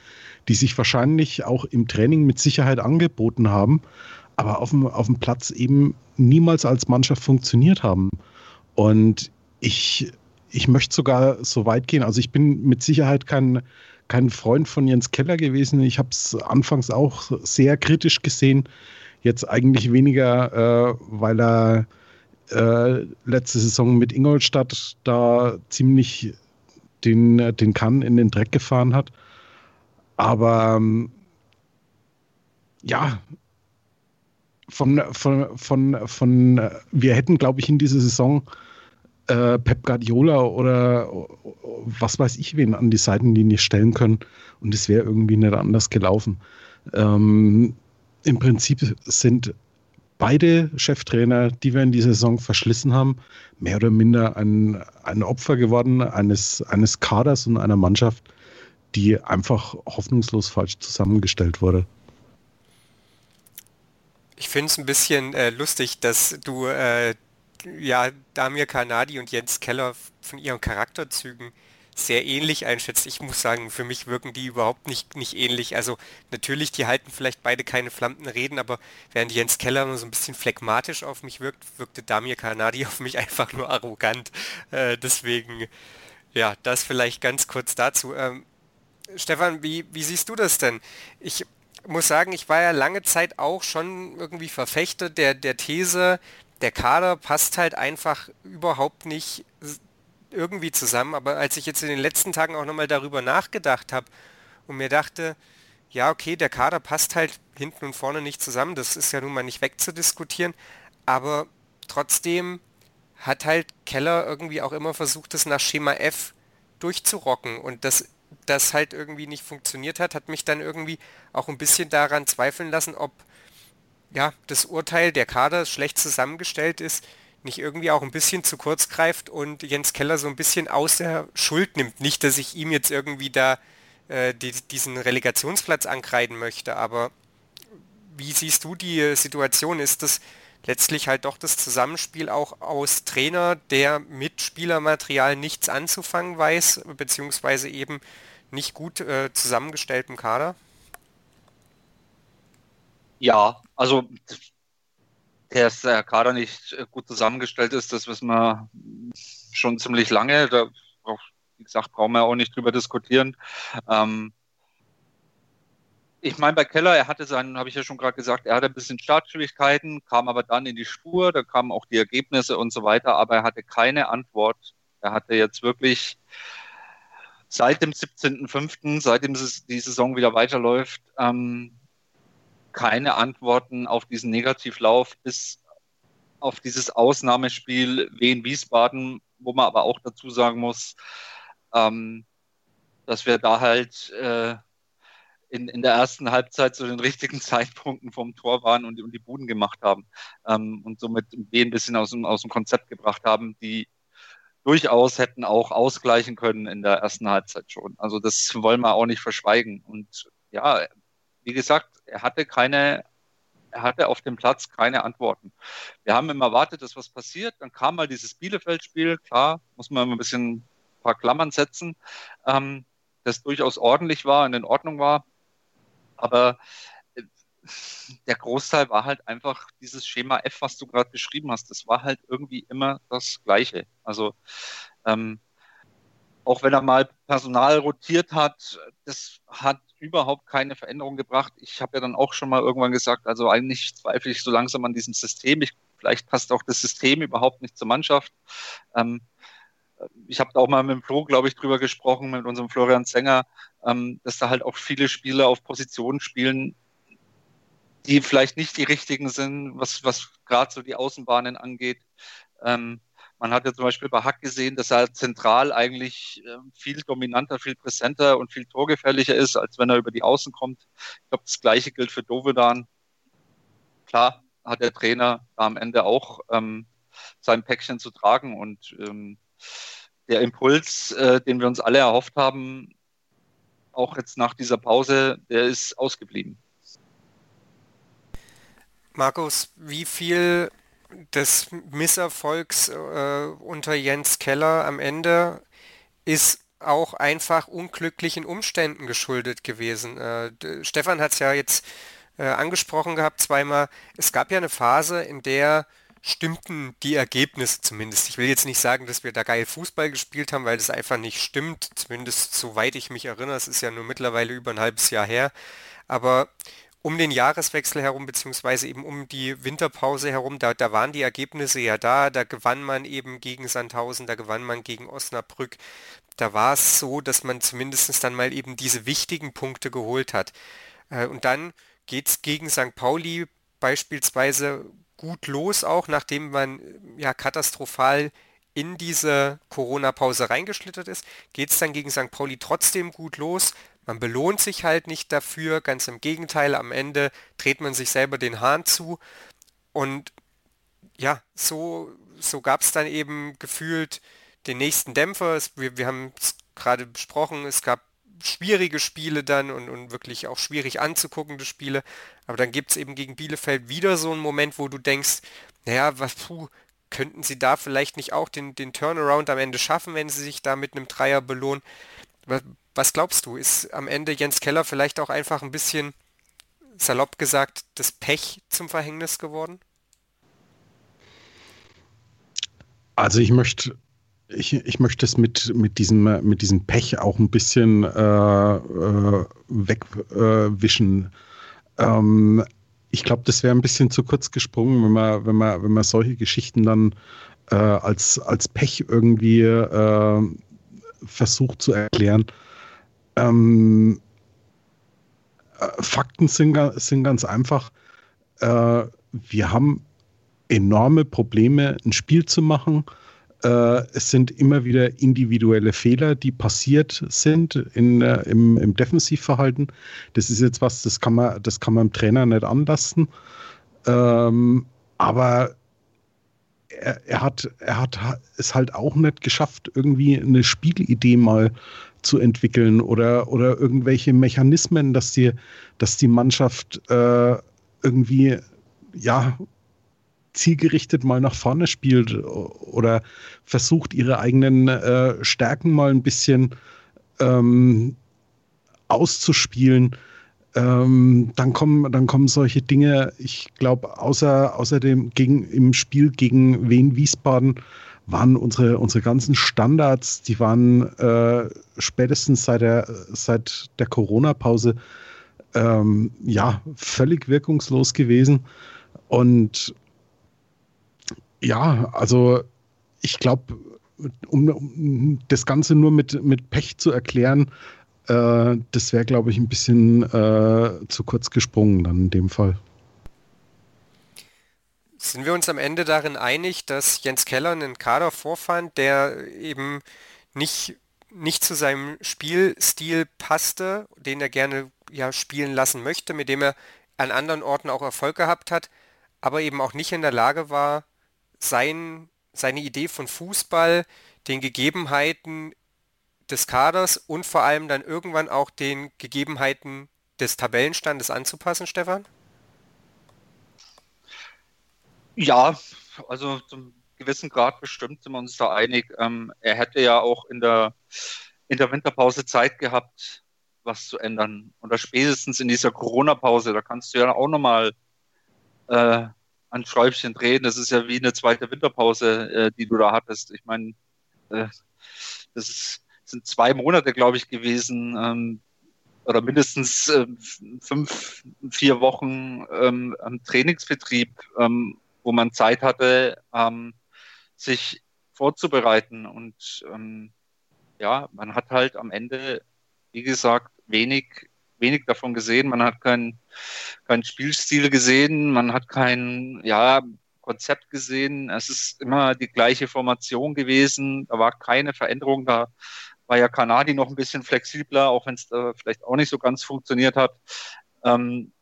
S3: die sich wahrscheinlich auch im Training mit Sicherheit angeboten haben, aber auf dem, auf dem Platz eben niemals als Mannschaft funktioniert haben. Und ich, ich möchte sogar so weit gehen. Also ich bin mit Sicherheit kein, kein Freund von Jens Keller gewesen. Ich habe es anfangs auch sehr kritisch gesehen. Jetzt eigentlich weniger, äh, weil er äh, letzte Saison mit Ingolstadt da ziemlich den, den Kann in den Dreck gefahren hat. Aber ähm, ja, von, von, von, von, wir hätten, glaube ich, in dieser Saison äh, Pep Guardiola oder was weiß ich wen an die Seitenlinie stellen können und es wäre irgendwie nicht anders gelaufen. Ähm, Im Prinzip sind beide Cheftrainer, die wir in dieser Saison verschlissen haben, mehr oder minder ein, ein Opfer geworden eines, eines Kaders und einer Mannschaft, die einfach hoffnungslos falsch zusammengestellt wurde.
S2: Ich finde es ein bisschen äh, lustig, dass du äh, ja Damir Kanadi und Jens Keller von ihren Charakterzügen sehr ähnlich einschätzt. Ich muss sagen, für mich wirken die überhaupt nicht, nicht ähnlich. Also natürlich, die halten vielleicht beide keine flammenden Reden, aber während Jens Keller nur so ein bisschen phlegmatisch auf mich wirkt, wirkte Damir Kanadi auf mich einfach nur arrogant. Äh, deswegen, ja, das vielleicht ganz kurz dazu. Ähm, Stefan, wie, wie siehst du das denn? Ich muss sagen, ich war ja lange Zeit auch schon irgendwie Verfechter der, der These, der Kader passt halt einfach überhaupt nicht irgendwie zusammen, aber als ich jetzt in den letzten Tagen auch nochmal darüber nachgedacht habe und mir dachte, ja, okay, der Kader passt halt hinten und vorne nicht zusammen, das ist ja nun mal nicht wegzudiskutieren, aber trotzdem hat halt Keller irgendwie auch immer versucht, das nach Schema F durchzurocken. Und das das halt irgendwie nicht funktioniert hat, hat mich dann irgendwie auch ein bisschen daran zweifeln lassen, ob ja, das Urteil der Kader schlecht zusammengestellt ist, nicht irgendwie auch ein bisschen zu kurz greift und Jens Keller so ein bisschen aus der Schuld nimmt. Nicht, dass ich ihm jetzt irgendwie da äh, die, diesen Relegationsplatz ankreiden möchte, aber wie siehst du die Situation? Ist das letztlich halt doch das Zusammenspiel auch aus Trainer, der mit Spielermaterial nichts anzufangen weiß, beziehungsweise eben nicht gut äh, zusammengestelltem Kader?
S4: Ja, also der Kader nicht äh, gut zusammengestellt ist, das wissen wir schon ziemlich lange. Da, wie gesagt, brauchen wir auch nicht drüber diskutieren. Ähm, ich meine, bei Keller, er hatte seinen, habe ich ja schon gerade gesagt, er hatte ein bisschen Startschwierigkeiten, kam aber dann in die Spur, da kamen auch die Ergebnisse und so weiter, aber er hatte keine Antwort. Er hatte jetzt wirklich seit dem 17.05., seitdem die Saison wieder weiterläuft, ähm, keine Antworten auf diesen Negativlauf bis auf dieses Ausnahmespiel Wien Wiesbaden, wo man aber auch dazu sagen muss, ähm, dass wir da halt äh, in, in der ersten Halbzeit zu den richtigen Zeitpunkten vom Tor waren und, und die Buden gemacht haben ähm, und somit Wien ein bisschen aus dem, aus dem Konzept gebracht haben, die durchaus hätten auch ausgleichen können in der ersten Halbzeit schon. Also das wollen wir auch nicht verschweigen. Und ja, wie gesagt, er hatte keine, er hatte auf dem Platz keine Antworten. Wir haben immer erwartet, dass was passiert. Dann kam mal dieses Bielefeld-Spiel. Klar, muss man ein bisschen ein paar Klammern setzen, ähm, das durchaus ordentlich war und in Ordnung war. Aber äh, der Großteil war halt einfach dieses Schema F, was du gerade beschrieben hast. Das war halt irgendwie immer das Gleiche. Also ähm, auch wenn er mal Personal rotiert hat, das hat überhaupt keine Veränderung gebracht. Ich habe ja dann auch schon mal irgendwann gesagt, also eigentlich zweifle ich so langsam an diesem System. Ich, vielleicht passt auch das System überhaupt nicht zur Mannschaft. Ähm, ich habe da auch mal mit dem Flo, glaube ich, drüber gesprochen, mit unserem Florian Zenger, ähm, dass da halt auch viele Spieler auf Positionen spielen, die vielleicht nicht die richtigen sind, was, was gerade so die Außenbahnen angeht. Ähm, man hat ja zum Beispiel bei Hack gesehen, dass er zentral eigentlich äh, viel dominanter, viel präsenter und viel torgefährlicher ist, als wenn er über die Außen kommt. Ich glaube, das Gleiche gilt für Dovedan. Klar hat der Trainer am Ende auch ähm, sein Päckchen zu tragen und ähm, der Impuls, äh, den wir uns alle erhofft haben, auch jetzt nach dieser Pause, der ist ausgeblieben.
S2: Markus, wie viel des Misserfolgs äh, unter Jens Keller am Ende ist auch einfach unglücklichen Umständen geschuldet gewesen. Äh, Stefan hat es ja jetzt äh, angesprochen gehabt zweimal. Es gab ja eine Phase, in der stimmten die Ergebnisse zumindest. Ich will jetzt nicht sagen, dass wir da geil Fußball gespielt haben, weil das einfach nicht stimmt. Zumindest soweit ich mich erinnere. Es ist ja nur mittlerweile über ein halbes Jahr her. Aber um den Jahreswechsel herum, beziehungsweise eben um die Winterpause herum, da, da waren die Ergebnisse ja da, da gewann man eben gegen Sandhausen, da gewann man gegen Osnabrück. Da war es so, dass man zumindest dann mal eben diese wichtigen Punkte geholt hat. Äh, und dann geht es gegen St. Pauli beispielsweise gut los, auch nachdem man ja katastrophal in diese Corona-Pause reingeschlittert ist, geht es dann gegen St. Pauli trotzdem gut los. Man belohnt sich halt nicht dafür, ganz im Gegenteil, am Ende dreht man sich selber den Hahn zu. Und ja, so, so gab es dann eben gefühlt den nächsten Dämpfer. Es, wir, wir haben es gerade besprochen, es gab schwierige Spiele dann und, und wirklich auch schwierig anzuguckende Spiele. Aber dann gibt es eben gegen Bielefeld wieder so einen Moment, wo du denkst, naja, was, puh, könnten sie da vielleicht nicht auch den, den Turnaround am Ende schaffen, wenn sie sich da mit einem Dreier belohnen? Was, glaubst du? Ist am Ende Jens Keller vielleicht auch einfach ein bisschen, salopp gesagt, das Pech zum Verhängnis geworden?
S3: Also ich möchte ich, ich möchte es mit, mit, diesem, mit diesem Pech auch ein bisschen äh, äh, wegwischen. Äh, ähm, ich glaube, das wäre ein bisschen zu kurz gesprungen, wenn man, wenn man, wenn man solche Geschichten dann äh, als, als Pech irgendwie äh, versucht zu erklären. Ähm, äh, Fakten sind, sind ganz einfach. Äh, wir haben enorme Probleme, ein Spiel zu machen. Äh, es sind immer wieder individuelle Fehler, die passiert sind in, äh, im, im Defensivverhalten. Das ist jetzt was, das kann man, das kann man dem Trainer nicht anlassen. Ähm, aber er, er, hat, er hat es halt auch nicht geschafft, irgendwie eine Spielidee mal zu entwickeln oder, oder irgendwelche Mechanismen, dass die, dass die Mannschaft äh, irgendwie ja zielgerichtet mal nach vorne spielt oder versucht, ihre eigenen äh, Stärken mal ein bisschen ähm, auszuspielen. Ähm, dann kommen, dann kommen solche Dinge, ich glaube, außer, außerdem gegen, im Spiel gegen Wien Wiesbaden waren unsere, unsere ganzen Standards, die waren äh, spätestens seit der, seit der Corona-Pause ähm, ja völlig wirkungslos gewesen. Und ja, also ich glaube, um, um, das Ganze nur mit, mit Pech zu erklären, äh, das wäre, glaube ich, ein bisschen äh, zu kurz gesprungen dann in dem Fall.
S2: Sind wir uns am Ende darin einig, dass Jens Keller einen Kader vorfand, der eben nicht, nicht zu seinem Spielstil passte, den er gerne ja, spielen lassen möchte, mit dem er an anderen Orten auch Erfolg gehabt hat, aber eben auch nicht in der Lage war, sein, seine Idee von Fußball den Gegebenheiten des Kaders und vor allem dann irgendwann auch den Gegebenheiten des Tabellenstandes anzupassen, Stefan?
S4: Ja, also zum gewissen Grad bestimmt sind wir uns da einig. Ähm, er hätte ja auch in der, in der Winterpause Zeit gehabt, was zu ändern. Oder spätestens in dieser Corona-Pause, da kannst du ja auch nochmal äh, an Schräubchen drehen. Das ist ja wie eine zweite Winterpause, äh, die du da hattest. Ich meine, äh, das ist, sind zwei Monate, glaube ich, gewesen. Ähm, oder mindestens äh, fünf, vier Wochen ähm, am Trainingsbetrieb, ähm, wo man Zeit hatte, ähm, sich vorzubereiten. Und ähm, ja, man hat halt am Ende, wie gesagt, wenig wenig davon gesehen. Man hat keinen kein Spielstil gesehen, man hat kein ja, Konzept gesehen. Es ist immer die gleiche Formation gewesen. Da war keine Veränderung. Da war ja Kanadi noch ein bisschen flexibler, auch wenn es äh, vielleicht auch nicht so ganz funktioniert hat. Ähm,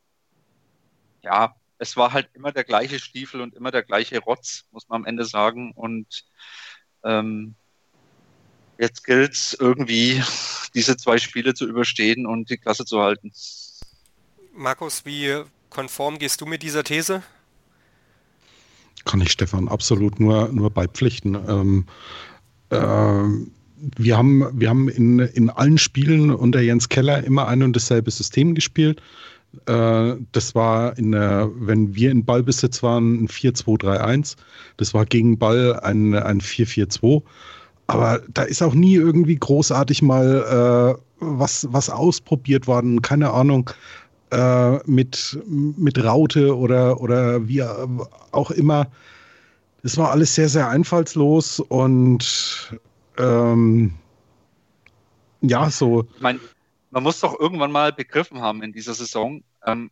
S4: ja, es war halt immer der gleiche Stiefel und immer der gleiche Rotz, muss man am Ende sagen. Und ähm, Jetzt gilt es irgendwie, diese zwei Spiele zu überstehen und die Klasse zu halten.
S2: Markus, wie konform gehst du mit dieser These?
S3: Kann ich Stefan absolut nur, nur beipflichten. Ähm, äh, wir haben, wir haben in, in allen Spielen unter Jens Keller immer ein und dasselbe System gespielt. Äh, das war, in der, wenn wir in Ballbesitz waren, ein 4-2-3-1. Das war gegen Ball ein, ein 4-4-2. Aber da ist auch nie irgendwie großartig mal äh, was, was ausprobiert worden. Keine Ahnung, äh, mit, mit Raute oder, oder wie auch immer. Es war alles sehr, sehr einfallslos und ähm, ja, so.
S4: Ich man muss doch irgendwann mal begriffen haben in dieser Saison, ähm,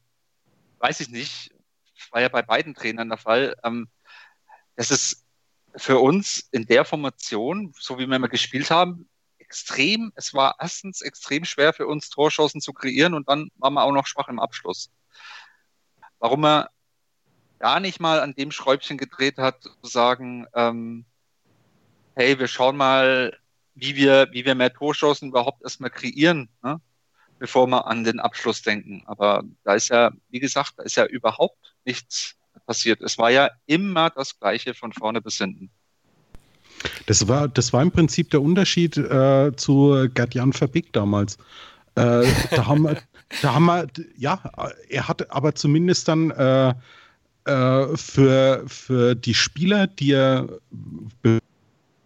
S4: weiß ich nicht, war ja bei beiden Trainern der Fall, ähm, dass es für uns in der Formation, so wie wir immer gespielt haben, extrem, es war erstens extrem schwer für uns, Torschancen zu kreieren und dann waren wir auch noch schwach im Abschluss. Warum er gar nicht mal an dem Schräubchen gedreht hat, zu sagen, ähm, hey, wir schauen mal, wie wir, wie wir mehr Torschancen überhaupt erstmal kreieren, ne? Bevor wir an den Abschluss denken. Aber da ist ja, wie gesagt, da ist ja überhaupt nichts passiert. Es war ja immer das Gleiche von vorne bis hinten.
S3: Das war, das war im Prinzip der Unterschied äh, zu Gerd-Jan Verbeek damals. Äh, da, haben wir, da haben wir, ja, er hat aber zumindest dann äh, äh für, für die Spieler, die er,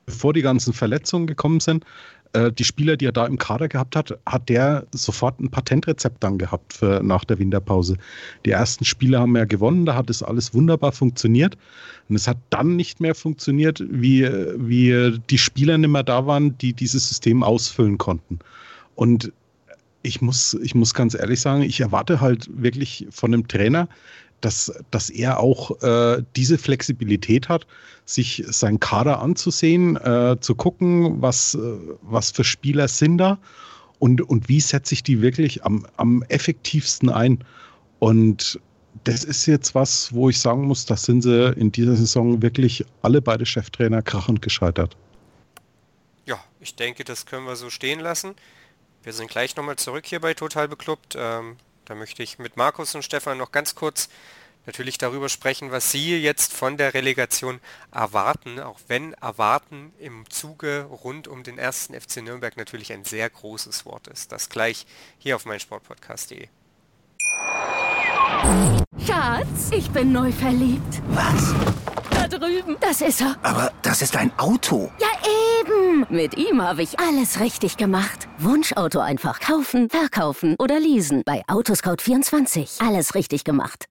S3: bevor die ganzen Verletzungen gekommen sind, äh, die Spieler, die er da im Kader gehabt hat, hat der sofort ein Patentrezept dann gehabt für nach der Winterpause. Die ersten Spiele haben ja gewonnen, da hat es alles wunderbar funktioniert. Und es hat dann nicht mehr funktioniert, wie, wie die Spieler nicht mehr da waren, die dieses System ausfüllen konnten. Und ich muss, ich muss ganz ehrlich sagen, ich erwarte halt wirklich von dem Trainer, dass, dass er auch äh, diese Flexibilität hat, sich seinen Kader anzusehen, äh, zu gucken, was, äh, was für Spieler sind da und, und wie setze ich die wirklich am, am effektivsten ein. Und das ist jetzt was, wo ich sagen muss, da sind sie in dieser Saison wirklich alle beide Cheftrainer krachend gescheitert.
S2: Ja, ich denke, das können wir so stehen lassen. Wir sind gleich nochmal zurück hier bei Total Beklubbt. Ähm, da möchte ich mit Markus und Stefan noch ganz kurz natürlich darüber sprechen, was Sie jetzt von der Relegation erwarten, auch wenn erwarten im Zuge rund um den ersten FC Nürnberg natürlich ein sehr großes Wort ist. Das gleich hier auf meinsportpodcast.de.
S5: Schatz, ich bin neu verliebt.
S6: Was?
S5: Da drüben. Das ist er.
S6: Aber das ist ein Auto.
S5: Ja, eben. Mit ihm habe ich alles richtig gemacht. Wunschauto einfach kaufen, verkaufen oder leasen. Bei Autoscout24. Alles richtig gemacht.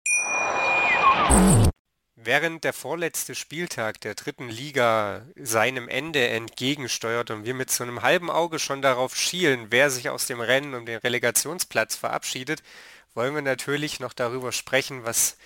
S2: Während der vorletzte Spieltag der dritten Liga seinem Ende entgegensteuert und wir mit so einem halben Auge schon darauf schielen, wer sich aus dem Rennen um den Relegationsplatz verabschiedet, wollen wir natürlich noch darüber sprechen, was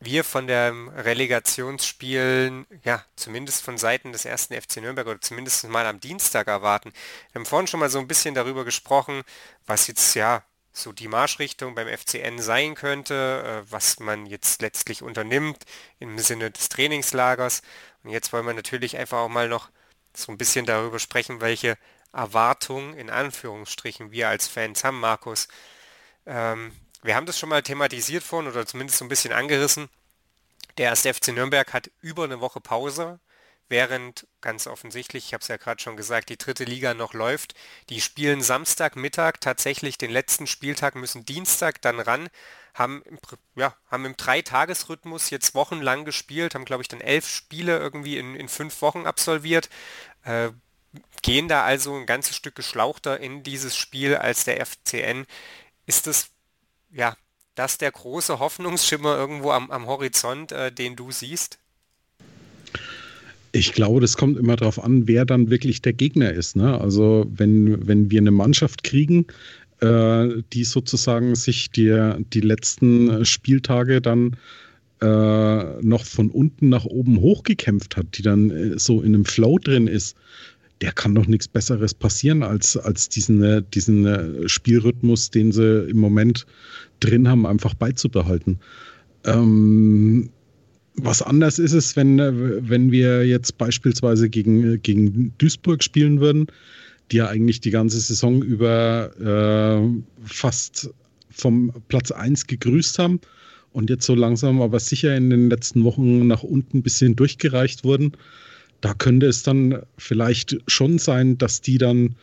S2: wir von den Relegationsspielen, ja, zumindest von Seiten des ersten FC Nürnberg oder zumindest mal am Dienstag erwarten. Wir haben vorhin schon mal so ein bisschen darüber gesprochen, was jetzt ja so die Marschrichtung beim FCN sein könnte, äh, was man jetzt letztlich unternimmt im Sinne des Trainingslagers. Und jetzt wollen wir natürlich einfach auch mal noch so ein bisschen darüber sprechen, welche Erwartungen in Anführungsstrichen wir als Fans haben, Markus. Ähm, wir haben das schon mal thematisiert vorhin oder zumindest so ein bisschen angerissen. Der erste FC Nürnberg hat über eine Woche Pause, während ganz offensichtlich, ich habe es ja gerade schon gesagt, die dritte Liga noch läuft. Die spielen Samstagmittag tatsächlich den letzten Spieltag, müssen Dienstag dann ran, haben im, ja, haben im Dreitagesrhythmus jetzt wochenlang gespielt, haben glaube ich dann elf Spiele irgendwie in, in fünf Wochen absolviert. Äh, gehen da also ein ganzes Stück geschlauchter in dieses Spiel als der FCN. Ist das ja, das der große Hoffnungsschimmer irgendwo am, am Horizont, äh, den du siehst?
S3: Ich glaube, das kommt immer darauf an, wer dann wirklich der Gegner ist. Ne? Also wenn, wenn wir eine Mannschaft kriegen, äh, die sozusagen sich die, die letzten Spieltage dann äh, noch von unten nach oben hochgekämpft hat, die dann äh, so in einem Flow drin ist, der kann doch nichts Besseres passieren als, als diesen, äh, diesen äh, Spielrhythmus, den sie im Moment drin haben, einfach beizubehalten. Ähm, was anders ist es, wenn, äh, wenn wir jetzt beispielsweise gegen, gegen Duisburg spielen würden, die ja eigentlich die ganze Saison über äh, fast vom Platz 1 gegrüßt haben und jetzt so langsam aber sicher in den letzten Wochen nach unten ein bisschen durchgereicht wurden da könnte es dann vielleicht schon sein, dass die dann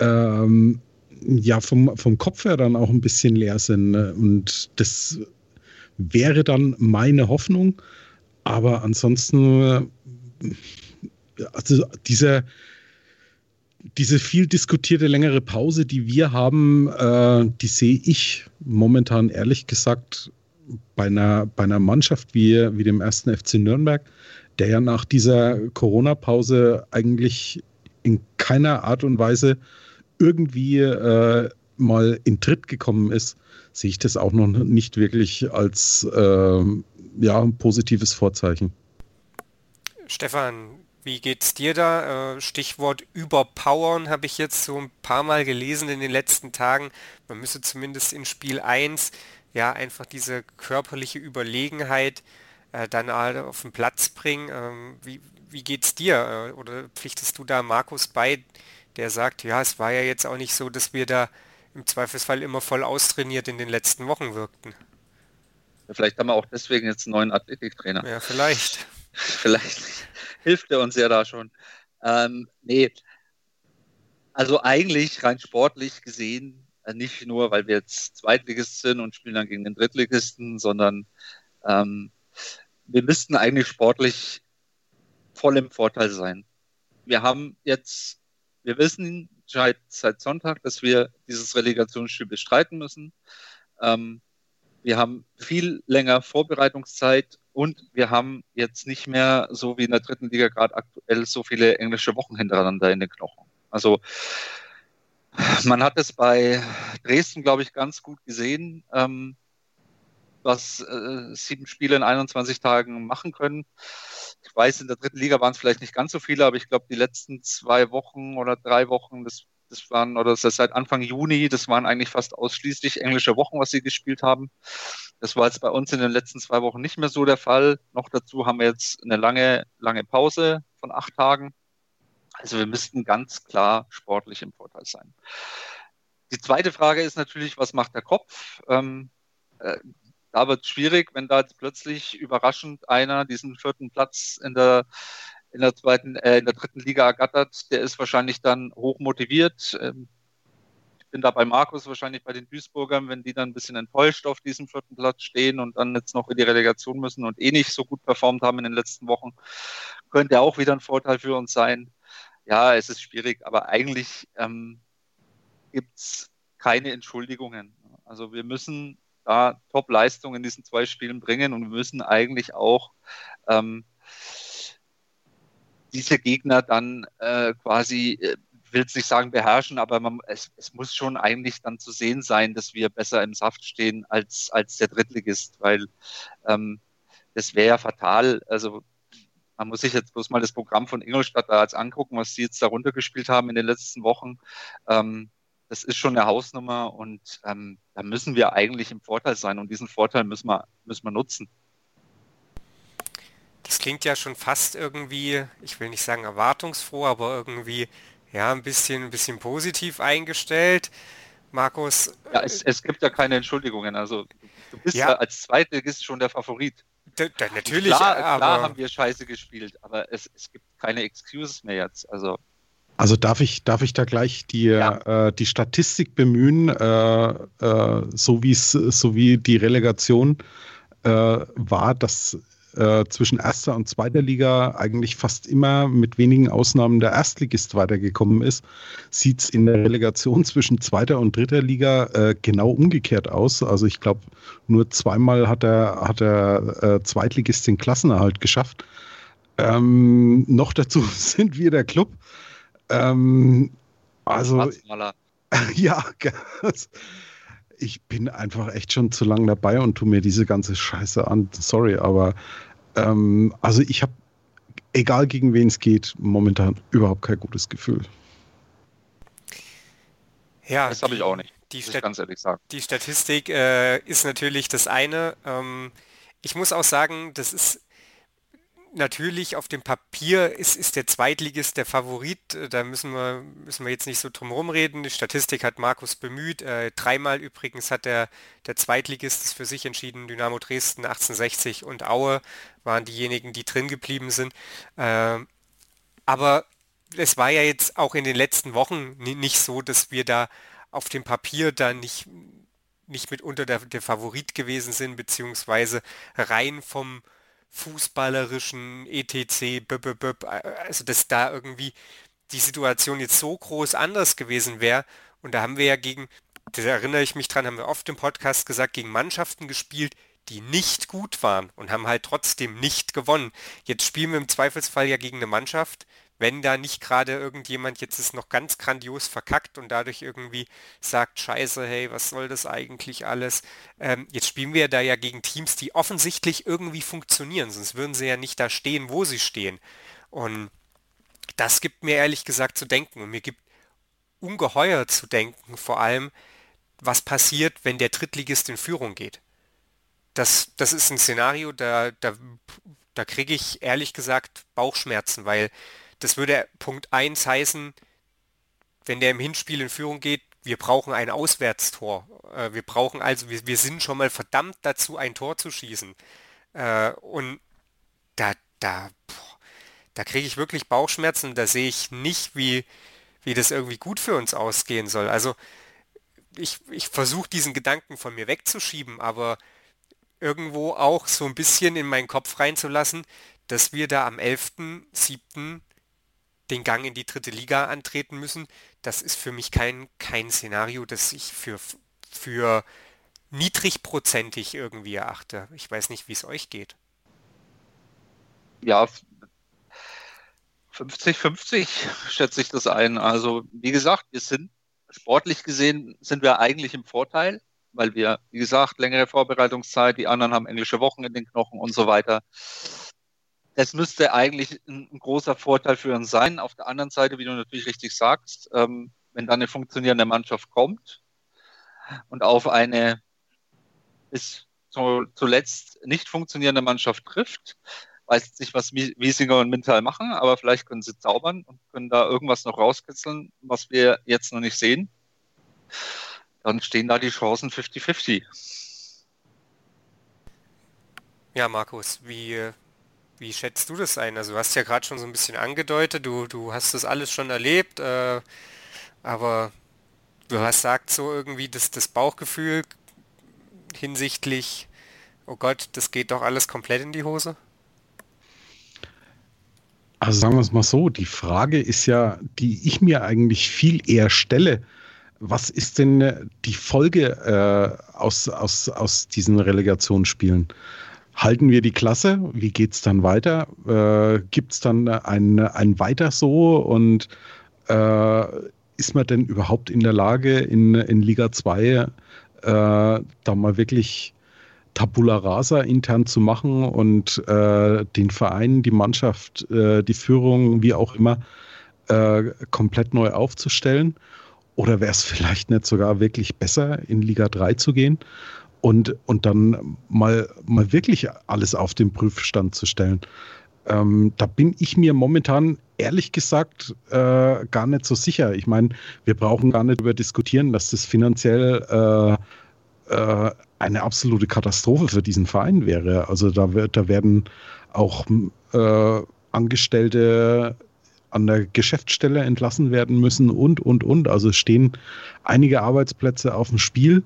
S3: ähm, ja vom, vom Kopf her dann auch ein bisschen leer sind. Ne? Und das wäre dann meine Hoffnung. Aber ansonsten, äh, also dieser, diese viel diskutierte längere Pause, die wir haben, äh, die sehe ich momentan ehrlich gesagt bei einer, bei einer Mannschaft wie, wie dem ersten FC Nürnberg der ja nach dieser Corona-Pause eigentlich in keiner Art und Weise irgendwie äh, mal in Tritt gekommen ist, sehe ich das auch noch nicht wirklich als äh, ja, positives Vorzeichen.
S2: Stefan, wie geht's dir da? Äh, Stichwort überpowern habe ich jetzt so ein paar Mal gelesen in den letzten Tagen. Man müsse zumindest in Spiel 1 ja einfach diese körperliche Überlegenheit äh, dann auf den Platz bringen. Ähm, wie, wie geht's dir? Äh, oder pflichtest du da Markus bei, der sagt, ja, es war ja jetzt auch nicht so, dass wir da im Zweifelsfall immer voll austrainiert in den letzten Wochen wirkten.
S4: Vielleicht haben wir auch deswegen jetzt einen neuen Athletiktrainer.
S2: Ja, vielleicht.
S4: vielleicht hilft er uns ja da schon. Ähm, nee, also eigentlich rein sportlich gesehen, äh, nicht nur, weil wir jetzt Zweitligist sind und spielen dann gegen den Drittligisten, sondern ähm, wir müssten eigentlich sportlich voll im Vorteil sein. Wir haben jetzt, wir wissen seit, seit Sonntag, dass wir dieses Relegationsspiel bestreiten müssen. Ähm, wir haben viel länger Vorbereitungszeit und wir haben jetzt nicht mehr, so wie in der dritten Liga gerade aktuell, so viele englische Wochen hintereinander in den Knochen. Also Man hat es bei Dresden, glaube ich, ganz gut gesehen, ähm, was äh, sieben Spiele in 21 Tagen machen können. Ich weiß, in der dritten Liga waren es vielleicht nicht ganz so viele, aber ich glaube, die letzten zwei Wochen oder drei Wochen, das, das waren, oder das seit Anfang Juni, das waren eigentlich fast ausschließlich englische Wochen, was sie gespielt haben. Das war jetzt bei uns in den letzten zwei Wochen nicht mehr so der Fall. Noch dazu haben wir jetzt eine lange, lange Pause von acht Tagen. Also wir müssten ganz klar sportlich im Vorteil sein. Die zweite Frage ist natürlich, was macht der Kopf? Ähm, äh, da wird es schwierig, wenn da jetzt plötzlich überraschend einer diesen vierten Platz in der in der zweiten, äh, in der dritten Liga ergattert, der ist wahrscheinlich dann hoch motiviert. Ähm, ich bin da bei Markus wahrscheinlich bei den Duisburgern, wenn die dann ein bisschen enttäuscht auf diesem vierten Platz stehen und dann jetzt noch in die Relegation müssen und eh nicht so gut performt haben in den letzten Wochen, könnte auch wieder ein Vorteil für uns sein. Ja, es ist schwierig, aber eigentlich ähm, gibt es keine Entschuldigungen. Also wir müssen da Top-Leistung in diesen zwei Spielen bringen und müssen eigentlich auch ähm, diese Gegner dann äh, quasi, äh, will es nicht sagen beherrschen, aber man, es, es, muss schon eigentlich dann zu sehen sein, dass wir besser im Saft stehen als, als der Drittligist, weil ähm, das wäre ja fatal. Also man muss sich jetzt bloß mal das Programm von Ingolstadt da jetzt angucken, was sie jetzt da runtergespielt haben in den letzten Wochen. Ähm, das ist schon eine Hausnummer und ähm, da müssen wir eigentlich im Vorteil sein und diesen Vorteil müssen wir, müssen wir nutzen.
S2: Das klingt ja schon fast irgendwie, ich will nicht sagen erwartungsfroh, aber irgendwie ja ein bisschen, ein bisschen positiv eingestellt. Markus.
S4: Ja, es, es gibt ja keine Entschuldigungen. Also du bist ja, ja als Zweitligist schon der Favorit.
S2: Da, da, natürlich,
S4: klar, klar haben wir scheiße gespielt, aber es, es gibt keine Excuses mehr jetzt. Also
S3: also darf ich, darf ich da gleich die, ja. äh, die Statistik bemühen, äh, äh, so, so wie die Relegation äh, war, dass äh, zwischen erster und zweiter Liga eigentlich fast immer mit wenigen Ausnahmen der Erstligist weitergekommen ist, sieht es in der Relegation zwischen zweiter und dritter Liga äh, genau umgekehrt aus. Also ich glaube, nur zweimal hat der, hat der Zweitligist den Klassenerhalt geschafft. Ähm, noch dazu sind wir der Club, ähm, also, ja, ich bin einfach echt schon zu lange dabei und tu mir diese ganze Scheiße an. Sorry, aber ähm, also ich habe, egal gegen wen es geht, momentan überhaupt kein gutes Gefühl.
S4: Ja, das habe ich auch nicht.
S2: Die, Stat ganz ehrlich sagen. die Statistik äh, ist natürlich das eine. Ähm, ich muss auch sagen, das ist natürlich auf dem Papier ist, ist der Zweitligist der Favorit. Da müssen wir, müssen wir jetzt nicht so drum reden. Die Statistik hat Markus bemüht. Äh, dreimal übrigens hat der, der Zweitligist es für sich entschieden. Dynamo Dresden 1860 und Aue waren diejenigen, die drin geblieben sind. Äh, aber es war ja jetzt auch in den letzten Wochen nicht so, dass wir da auf dem Papier da nicht, nicht mitunter der, der Favorit gewesen sind, beziehungsweise rein vom, fußballerischen ETC, also dass da irgendwie die Situation jetzt so groß anders gewesen wäre. Und da haben wir ja gegen, da erinnere ich mich dran, haben wir oft im Podcast gesagt, gegen Mannschaften gespielt, die nicht gut waren und haben halt trotzdem nicht gewonnen. Jetzt spielen wir im Zweifelsfall ja gegen eine Mannschaft, wenn da nicht gerade irgendjemand jetzt ist noch ganz grandios verkackt und dadurch irgendwie sagt, scheiße, hey, was soll das eigentlich alles? Ähm, jetzt spielen wir da ja gegen Teams, die offensichtlich irgendwie funktionieren, sonst würden sie ja nicht da stehen, wo sie stehen. Und das gibt mir ehrlich gesagt zu denken und mir gibt ungeheuer zu denken, vor allem, was passiert, wenn der Drittligist in Führung geht. Das, das ist ein Szenario, da, da, da kriege ich ehrlich gesagt Bauchschmerzen, weil das würde Punkt 1 heißen, wenn der im Hinspiel in Führung geht, wir brauchen ein Auswärtstor. Äh, wir brauchen also, wir, wir sind schon mal verdammt dazu, ein Tor zu schießen. Äh, und da, da, da kriege ich wirklich Bauchschmerzen. Da sehe ich nicht, wie, wie das irgendwie gut für uns ausgehen soll. Also ich, ich versuche diesen Gedanken von mir wegzuschieben, aber irgendwo auch so ein bisschen in meinen Kopf reinzulassen, dass wir da am 11.07 den Gang in die dritte Liga antreten müssen, das ist für mich kein, kein Szenario, das ich für, für niedrigprozentig irgendwie erachte. Ich weiß nicht, wie es euch geht.
S4: Ja, 50-50 schätze ich das ein. Also wie gesagt, wir sind sportlich gesehen sind wir eigentlich im Vorteil, weil wir, wie gesagt, längere Vorbereitungszeit, die anderen haben englische Wochen in den Knochen und so weiter. Das müsste eigentlich ein, ein großer Vorteil für uns sein. Auf der anderen Seite, wie du natürlich richtig sagst, ähm, wenn dann eine funktionierende Mannschaft kommt und auf eine bis zuletzt nicht funktionierende Mannschaft trifft, weiß nicht, was Wiesinger und Mintal machen, aber vielleicht können sie zaubern und können da irgendwas noch rauskitzeln, was wir jetzt noch nicht sehen. Dann stehen da die Chancen 50-50.
S2: Ja, Markus, wie, wie schätzt du das ein? Also du hast ja gerade schon so ein bisschen angedeutet, du, du hast das alles schon erlebt, äh, aber du hast sagt so irgendwie das, das Bauchgefühl hinsichtlich, oh Gott, das geht doch alles komplett in die Hose?
S3: Also sagen wir es mal so, die Frage ist ja, die ich mir eigentlich viel eher stelle, was ist denn die Folge äh, aus, aus, aus diesen Relegationsspielen? Halten wir die Klasse? Wie geht es dann weiter? Äh, Gibt es dann ein, ein Weiter so? Und äh, ist man denn überhaupt in der Lage, in, in Liga 2 äh, da mal wirklich Tabula Rasa intern zu machen und äh, den Verein, die Mannschaft, äh, die Führung, wie auch immer, äh, komplett neu aufzustellen? Oder wäre es vielleicht nicht sogar wirklich besser, in Liga 3 zu gehen und, und dann mal, mal wirklich alles auf den Prüfstand zu stellen? Ähm, da bin ich mir momentan ehrlich gesagt äh, gar nicht so sicher. Ich meine, wir brauchen gar nicht über diskutieren, dass das finanziell äh, äh, eine absolute Katastrophe für diesen Verein wäre. Also da, wird, da werden auch äh, Angestellte an der Geschäftsstelle entlassen werden müssen und, und, und. Also stehen einige Arbeitsplätze auf dem Spiel.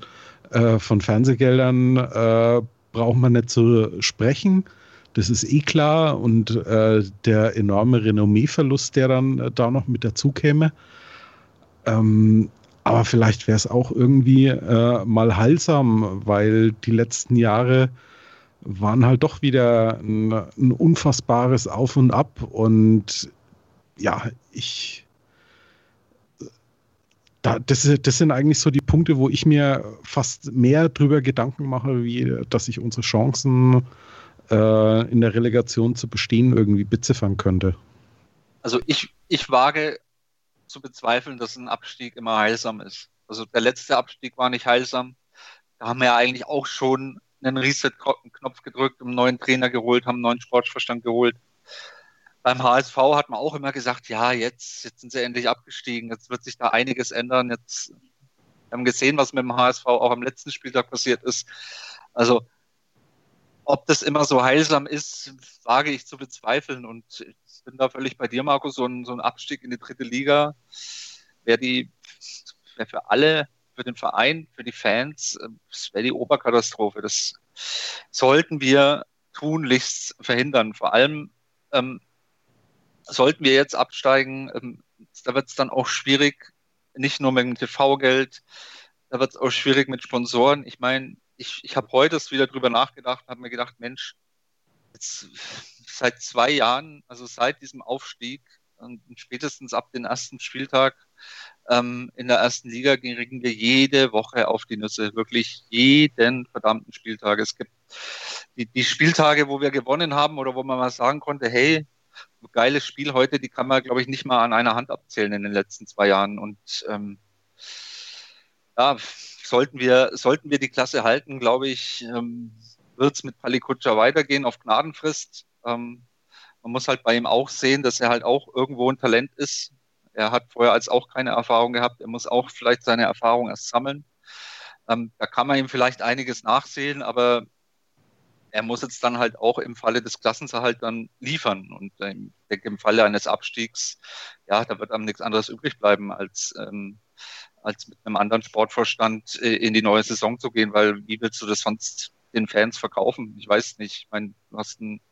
S3: Äh, von Fernsehgeldern äh, braucht man nicht zu sprechen. Das ist eh klar. Und äh, der enorme Renommeeverlust, der dann äh, da noch mit dazu käme. Ähm, aber vielleicht wäre es auch irgendwie äh, mal heilsam, weil die letzten Jahre waren halt doch wieder ein, ein unfassbares Auf und Ab. Und ja, ich. Da, das, das sind eigentlich so die Punkte, wo ich mir fast mehr drüber Gedanken mache, wie dass ich unsere Chancen äh, in der Relegation zu bestehen irgendwie beziffern könnte.
S4: Also ich, ich wage zu bezweifeln, dass ein Abstieg immer heilsam ist. Also der letzte Abstieg war nicht heilsam. Da haben wir ja eigentlich auch schon einen Reset-Knopf gedrückt, einen neuen Trainer geholt, haben einen neuen Sportverstand geholt. Beim HSV hat man auch immer gesagt, ja, jetzt, jetzt sind sie endlich abgestiegen, jetzt wird sich da einiges ändern. Jetzt wir haben gesehen, was mit dem HSV auch am letzten Spieltag passiert ist. Also ob das immer so heilsam ist, wage ich zu bezweifeln. Und ich bin da völlig bei dir, Marco. So ein, so ein Abstieg in die dritte Liga wäre die wäre für alle, für den Verein, für die Fans, wäre die Oberkatastrophe. Das sollten wir tunlichst verhindern. Vor allem ähm, sollten wir jetzt absteigen, ähm, da wird es dann auch schwierig, nicht nur mit dem TV-Geld, da wird es auch schwierig mit Sponsoren. Ich meine, ich, ich habe heute wieder drüber nachgedacht habe mir gedacht, Mensch, jetzt seit zwei Jahren, also seit diesem Aufstieg und spätestens ab dem ersten Spieltag ähm, in der ersten Liga kriegen wir jede Woche auf die Nüsse, wirklich jeden verdammten Spieltag. Es gibt die, die Spieltage, wo wir gewonnen haben oder wo man mal sagen konnte, hey, geiles Spiel heute, die kann man, glaube ich, nicht mal an einer Hand abzählen in den letzten zwei Jahren. Und ähm, ja, sollten wir, sollten wir die Klasse halten, glaube ich, ähm, wird es mit Palikutscha weitergehen auf Gnadenfrist. Ähm, man muss halt bei ihm auch sehen, dass er halt auch irgendwo ein Talent ist. Er hat vorher als auch keine Erfahrung gehabt. Er muss auch vielleicht seine Erfahrung erst sammeln. Ähm, da kann man ihm vielleicht einiges nachsehen, aber er muss jetzt dann halt auch im Falle des Klassenserhalts dann liefern. Und ich denke, im Falle eines Abstiegs, ja, da wird einem nichts anderes übrig bleiben, als ähm, als mit einem anderen Sportvorstand äh, in die neue Saison zu gehen, weil wie willst du das sonst den Fans verkaufen? Ich weiß nicht. Ich meine, du hast einen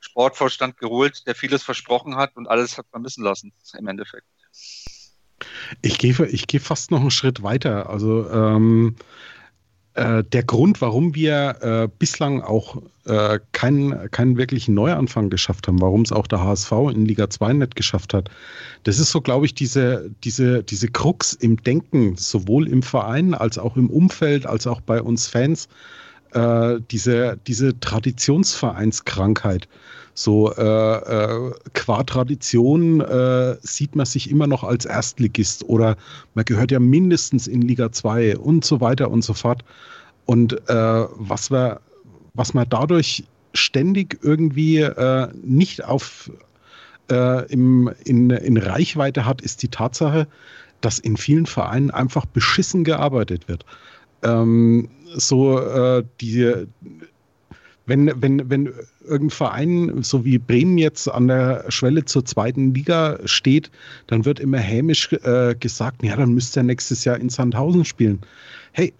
S4: Sportvorstand geholt, der vieles versprochen hat und alles hat vermissen lassen im Endeffekt.
S3: Ich gehe ich geh fast noch einen Schritt weiter. Also ähm, äh, der Grund, warum wir äh, bislang auch äh, keinen, keinen wirklichen Neuanfang geschafft haben, warum es auch der HSV in Liga 2 nicht geschafft hat, das ist so, glaube ich, diese, diese, diese Krux im Denken, sowohl im Verein als auch im Umfeld, als auch bei uns Fans, äh, diese, diese Traditionsvereinskrankheit. So äh, äh, qua Tradition äh, sieht man sich immer noch als Erstligist oder man gehört ja mindestens in Liga 2 und so weiter und so fort. Und äh, was wir, was man dadurch ständig irgendwie äh, nicht auf äh, im, in, in Reichweite hat, ist die Tatsache, dass in vielen Vereinen einfach beschissen gearbeitet wird. Ähm, so äh, die, wenn, wenn, wenn irgendein Verein, so wie Bremen jetzt an der Schwelle zur zweiten Liga steht, dann wird immer hämisch äh, gesagt, ja, dann müsste er nächstes Jahr in Sandhausen spielen. Hey,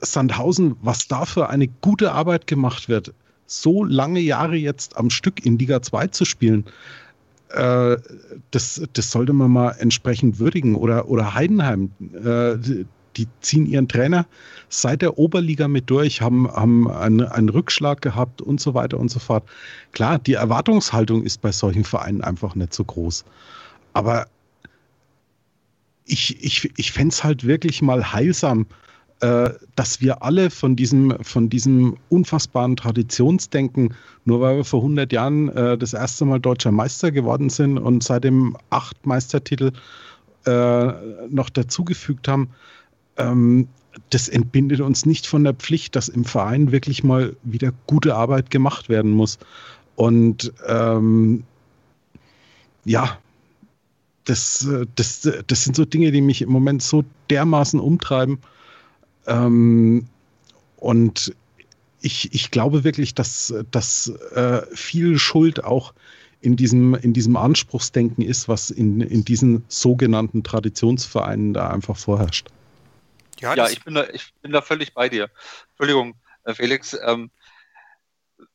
S3: Sandhausen, was da für eine gute Arbeit gemacht wird, so lange Jahre jetzt am Stück in Liga 2 zu spielen, äh, das, das sollte man mal entsprechend würdigen. Oder, oder Heidenheim, äh, die ziehen ihren Trainer seit der Oberliga mit durch, haben, haben einen, einen Rückschlag gehabt und so weiter und so fort. Klar, die Erwartungshaltung ist bei solchen Vereinen einfach nicht so groß. Aber ich, ich, ich fände es halt wirklich mal heilsam, äh, dass wir alle von diesem, von diesem unfassbaren Traditionsdenken, nur weil wir vor 100 Jahren äh, das erste Mal deutscher Meister geworden sind und seitdem acht Meistertitel äh, noch dazugefügt haben, ähm, das entbindet uns nicht von der Pflicht, dass im Verein wirklich mal wieder gute Arbeit gemacht werden muss. Und ähm, ja, das, das, das sind so Dinge, die mich im Moment so dermaßen umtreiben. Ähm, und ich, ich glaube wirklich, dass, dass äh, viel Schuld auch in diesem, in diesem Anspruchsdenken ist, was in, in diesen sogenannten Traditionsvereinen da einfach vorherrscht.
S4: Ja, ja ich, bin da, ich bin da völlig bei dir. Entschuldigung, äh, Felix. Ähm,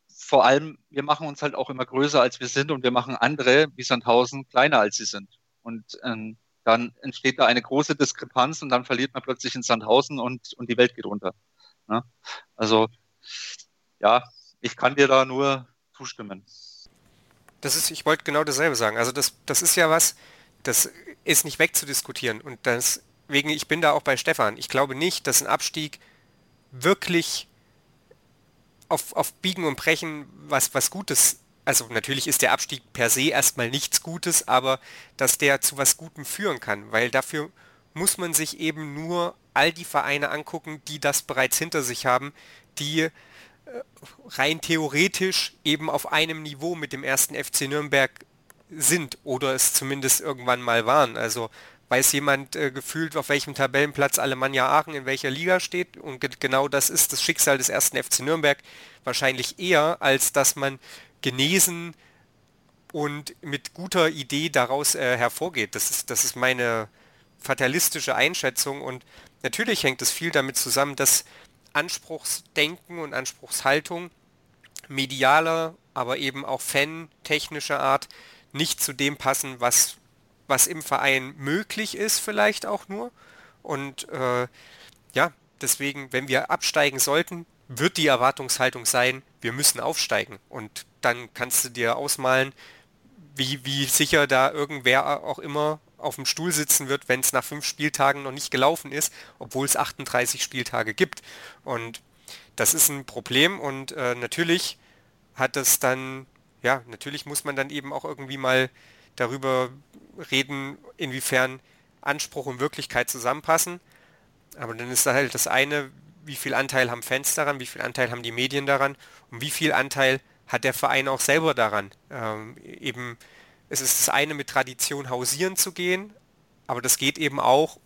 S4: vor allem, wir machen uns halt auch immer größer, als wir sind und wir machen andere wie Sandhausen kleiner, als sie sind. Und ähm, dann entsteht da eine große Diskrepanz und dann verliert man plötzlich in Sandhausen und, und die Welt geht runter. Ne? Also, ja, ich kann dir da nur zustimmen.
S2: Das ist, ich wollte genau dasselbe sagen. Also das, das ist ja was, das ist nicht wegzudiskutieren. Und das deswegen, ich bin da auch bei Stefan. Ich glaube nicht, dass ein Abstieg wirklich auf, auf Biegen und Brechen was, was Gutes, also natürlich ist der Abstieg per se erstmal nichts Gutes, aber dass der zu was Gutem führen kann, weil dafür muss man sich eben nur all die Vereine angucken, die das bereits hinter sich haben, die äh, rein theoretisch eben auf einem Niveau mit dem ersten FC Nürnberg sind oder es zumindest irgendwann mal waren. Also Weiß jemand äh, gefühlt, auf welchem Tabellenplatz Alemannia Aachen in welcher Liga steht? Und ge genau das ist das Schicksal des ersten FC Nürnberg wahrscheinlich eher, als dass man genesen und mit guter Idee daraus äh, hervorgeht. Das ist, das ist meine fatalistische Einschätzung und natürlich hängt es viel damit zusammen, dass Anspruchsdenken und Anspruchshaltung medialer, aber eben auch fan-technischer Art nicht zu dem passen, was was im Verein möglich ist vielleicht auch nur. Und äh, ja, deswegen, wenn wir absteigen sollten, wird die Erwartungshaltung sein, wir müssen aufsteigen. Und dann kannst du dir ausmalen, wie, wie sicher da irgendwer auch immer auf dem Stuhl sitzen wird, wenn es nach fünf Spieltagen noch nicht gelaufen ist, obwohl es 38 Spieltage gibt. Und das ist ein Problem und äh, natürlich hat das dann, ja, natürlich muss man dann eben auch irgendwie mal darüber reden, inwiefern Anspruch und Wirklichkeit zusammenpassen. Aber dann ist da halt das eine, wie viel Anteil haben Fans daran, wie viel Anteil haben die Medien daran und wie viel Anteil hat der Verein auch selber daran. Ähm, eben, es ist das eine mit Tradition hausieren zu gehen, aber das geht eben auch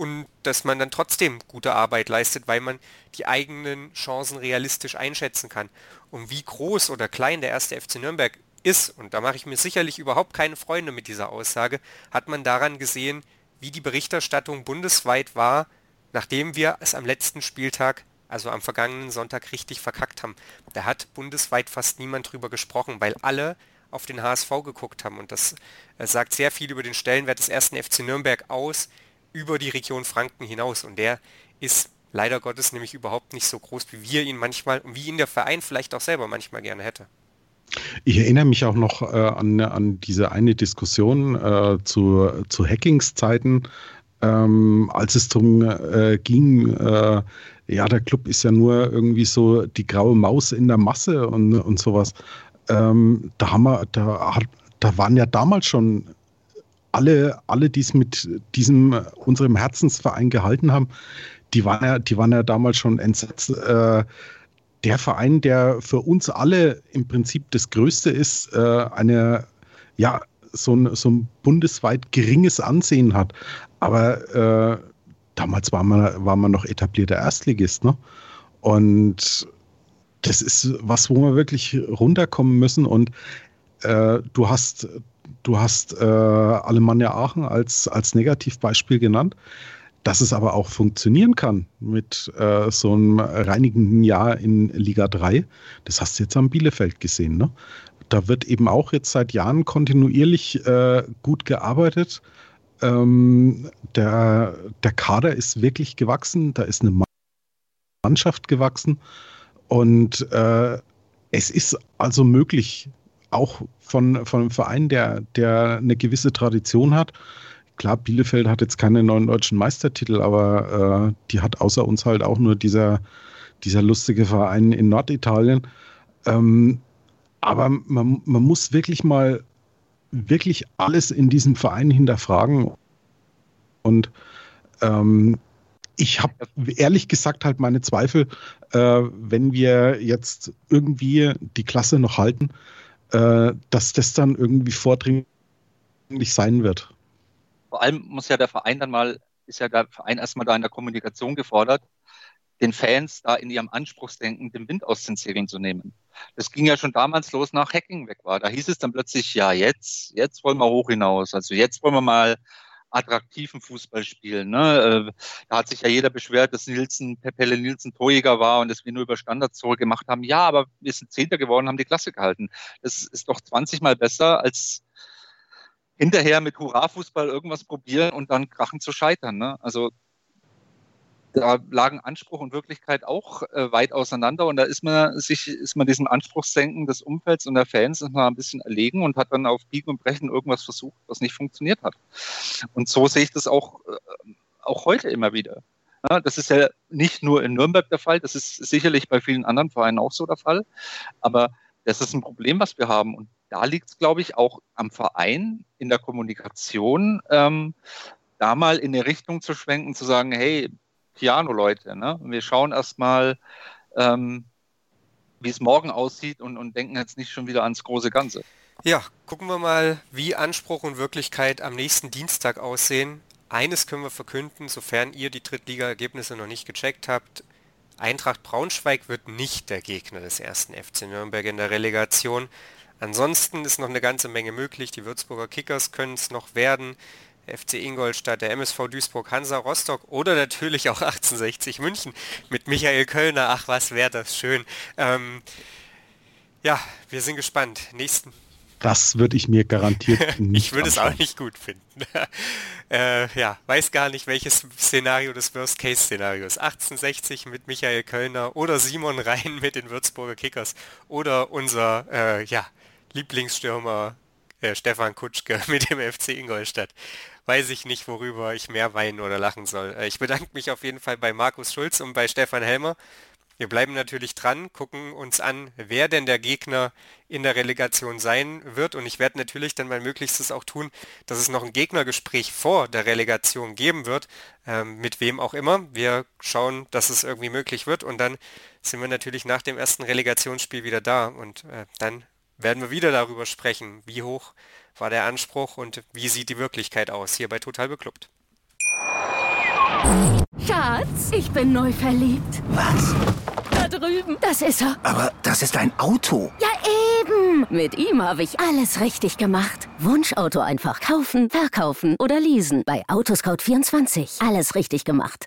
S2: und dass man dann trotzdem gute Arbeit leistet, weil man die eigenen Chancen realistisch einschätzen kann. Und wie groß oder klein der erste FC Nürnberg ist, und da mache ich mir sicherlich überhaupt keine Freunde mit dieser Aussage, hat man daran gesehen, wie die Berichterstattung bundesweit war, nachdem wir es am letzten Spieltag, also am vergangenen Sonntag, richtig verkackt haben. Da hat bundesweit fast niemand drüber gesprochen, weil alle auf den HSV geguckt haben. Und das äh, sagt sehr viel über den Stellenwert des ersten FC Nürnberg aus, über die Region Franken hinaus. Und der ist leider Gottes nämlich überhaupt nicht so groß, wie wir ihn manchmal, wie ihn der Verein vielleicht auch selber manchmal gerne hätte.
S3: Ich erinnere mich auch noch äh, an, an diese eine Diskussion äh, zu, zu Hackingszeiten, ähm, als es darum äh, ging, äh, ja, der Club ist ja nur irgendwie so die graue Maus in der Masse und, und sowas. Ähm, da haben wir, da, da waren ja damals schon alle, alle, die es mit diesem unserem Herzensverein gehalten haben, die waren ja, die waren ja damals schon entsetzt. Der Verein, der für uns alle im Prinzip das Größte ist, äh, eine, ja, so ein, so ein bundesweit geringes Ansehen hat. Aber äh, damals war man, war man noch etablierter Erstligist, ne? Und das ist was, wo wir wirklich runterkommen müssen. Und äh, du hast, du hast äh, Alemannia Aachen als, als Negativbeispiel genannt. Dass es aber auch funktionieren kann mit äh, so einem reinigenden Jahr in Liga 3, das hast du jetzt am Bielefeld gesehen. Ne? Da wird eben auch jetzt seit Jahren kontinuierlich äh, gut gearbeitet. Ähm, der, der Kader ist wirklich gewachsen, da ist eine Mannschaft gewachsen und äh, es ist also möglich, auch von, von einem Verein, der, der eine gewisse Tradition hat, klar, Bielefeld hat jetzt keine neuen deutschen Meistertitel, aber äh, die hat außer uns halt auch nur dieser, dieser lustige Verein in Norditalien. Ähm, aber man, man muss wirklich mal wirklich alles in diesem Verein hinterfragen. Und ähm, ich habe ehrlich gesagt halt meine Zweifel, äh, wenn wir jetzt irgendwie die Klasse noch halten, äh, dass das dann irgendwie vordringlich sein wird.
S4: Vor allem muss ja der Verein dann mal, ist ja der Verein erstmal da in der Kommunikation gefordert, den Fans da in ihrem Anspruchsdenken den Wind aus den Segeln zu nehmen. Das ging ja schon damals los, nach Hacking weg war. Da hieß es dann plötzlich, ja, jetzt, jetzt wollen wir hoch hinaus. Also jetzt wollen wir mal attraktiven Fußball spielen. Ne? Äh, da hat sich ja jeder beschwert, dass Nielsen, Pelle Nielsen Torjäger war und dass wir nur über Standards gemacht haben. Ja, aber wir sind Zehnter geworden, haben die Klasse gehalten. Das ist doch 20 Mal besser als hinterher mit Hurra-Fußball irgendwas probieren und dann krachen zu scheitern. Ne? Also da lagen Anspruch und Wirklichkeit auch äh, weit auseinander und da ist man sich, ist man diesem Anspruchssenken des Umfelds und der Fans mal ein bisschen erlegen und hat dann auf Biegen und Brechen irgendwas versucht, was nicht funktioniert hat. Und so sehe ich das auch, äh, auch heute immer wieder. Ja, das ist ja nicht nur in Nürnberg der Fall, das ist sicherlich bei vielen anderen Vereinen auch so der Fall, aber das ist ein Problem, was wir haben und da liegt es, glaube ich, auch am Verein in der Kommunikation, ähm, da mal in eine Richtung zu schwenken, zu sagen, hey, Piano-Leute, ne? wir schauen erstmal, ähm, wie es morgen aussieht und, und denken jetzt nicht schon wieder ans große Ganze.
S2: Ja, gucken wir mal, wie Anspruch und Wirklichkeit am nächsten Dienstag aussehen. Eines können wir verkünden, sofern ihr die Drittliga-Ergebnisse noch nicht gecheckt habt. Eintracht Braunschweig wird nicht der Gegner des ersten FC Nürnberg in der Relegation. Ansonsten ist noch eine ganze Menge möglich. Die Würzburger Kickers können es noch werden. FC Ingolstadt, der MSV Duisburg, Hansa Rostock oder natürlich auch 1860 München mit Michael Kölner. Ach, was wäre das schön. Ähm, ja, wir sind gespannt. Nächsten.
S3: Das würde ich mir garantiert
S2: nicht Ich würde es auch nicht gut finden. äh, ja, weiß gar nicht, welches Szenario das Worst-Case-Szenario ist. 1860 mit Michael Kölner oder Simon Rhein mit den Würzburger Kickers oder unser, äh, ja, Lieblingsstürmer äh, Stefan Kutschke mit dem FC Ingolstadt. Weiß ich nicht, worüber ich mehr weinen oder lachen soll. Äh, ich bedanke mich auf jeden Fall bei Markus Schulz und bei Stefan Helmer. Wir bleiben natürlich dran, gucken uns an, wer denn der Gegner in der Relegation sein wird. Und ich werde natürlich dann mein Möglichstes auch tun, dass es noch ein Gegnergespräch vor der Relegation geben wird, ähm, mit wem auch immer. Wir schauen, dass es irgendwie möglich wird. Und dann sind wir natürlich nach dem ersten Relegationsspiel wieder da. Und äh, dann werden wir wieder darüber sprechen, wie hoch war der Anspruch und wie sieht die Wirklichkeit aus hier bei Total Beklubbt.
S5: Schatz, ich bin neu verliebt.
S6: Was?
S5: Da drüben. Das ist er.
S6: Aber das ist ein Auto.
S5: Ja, eben. Mit ihm habe ich alles richtig gemacht. Wunschauto einfach kaufen, verkaufen oder leasen. Bei Autoscout24. Alles richtig gemacht.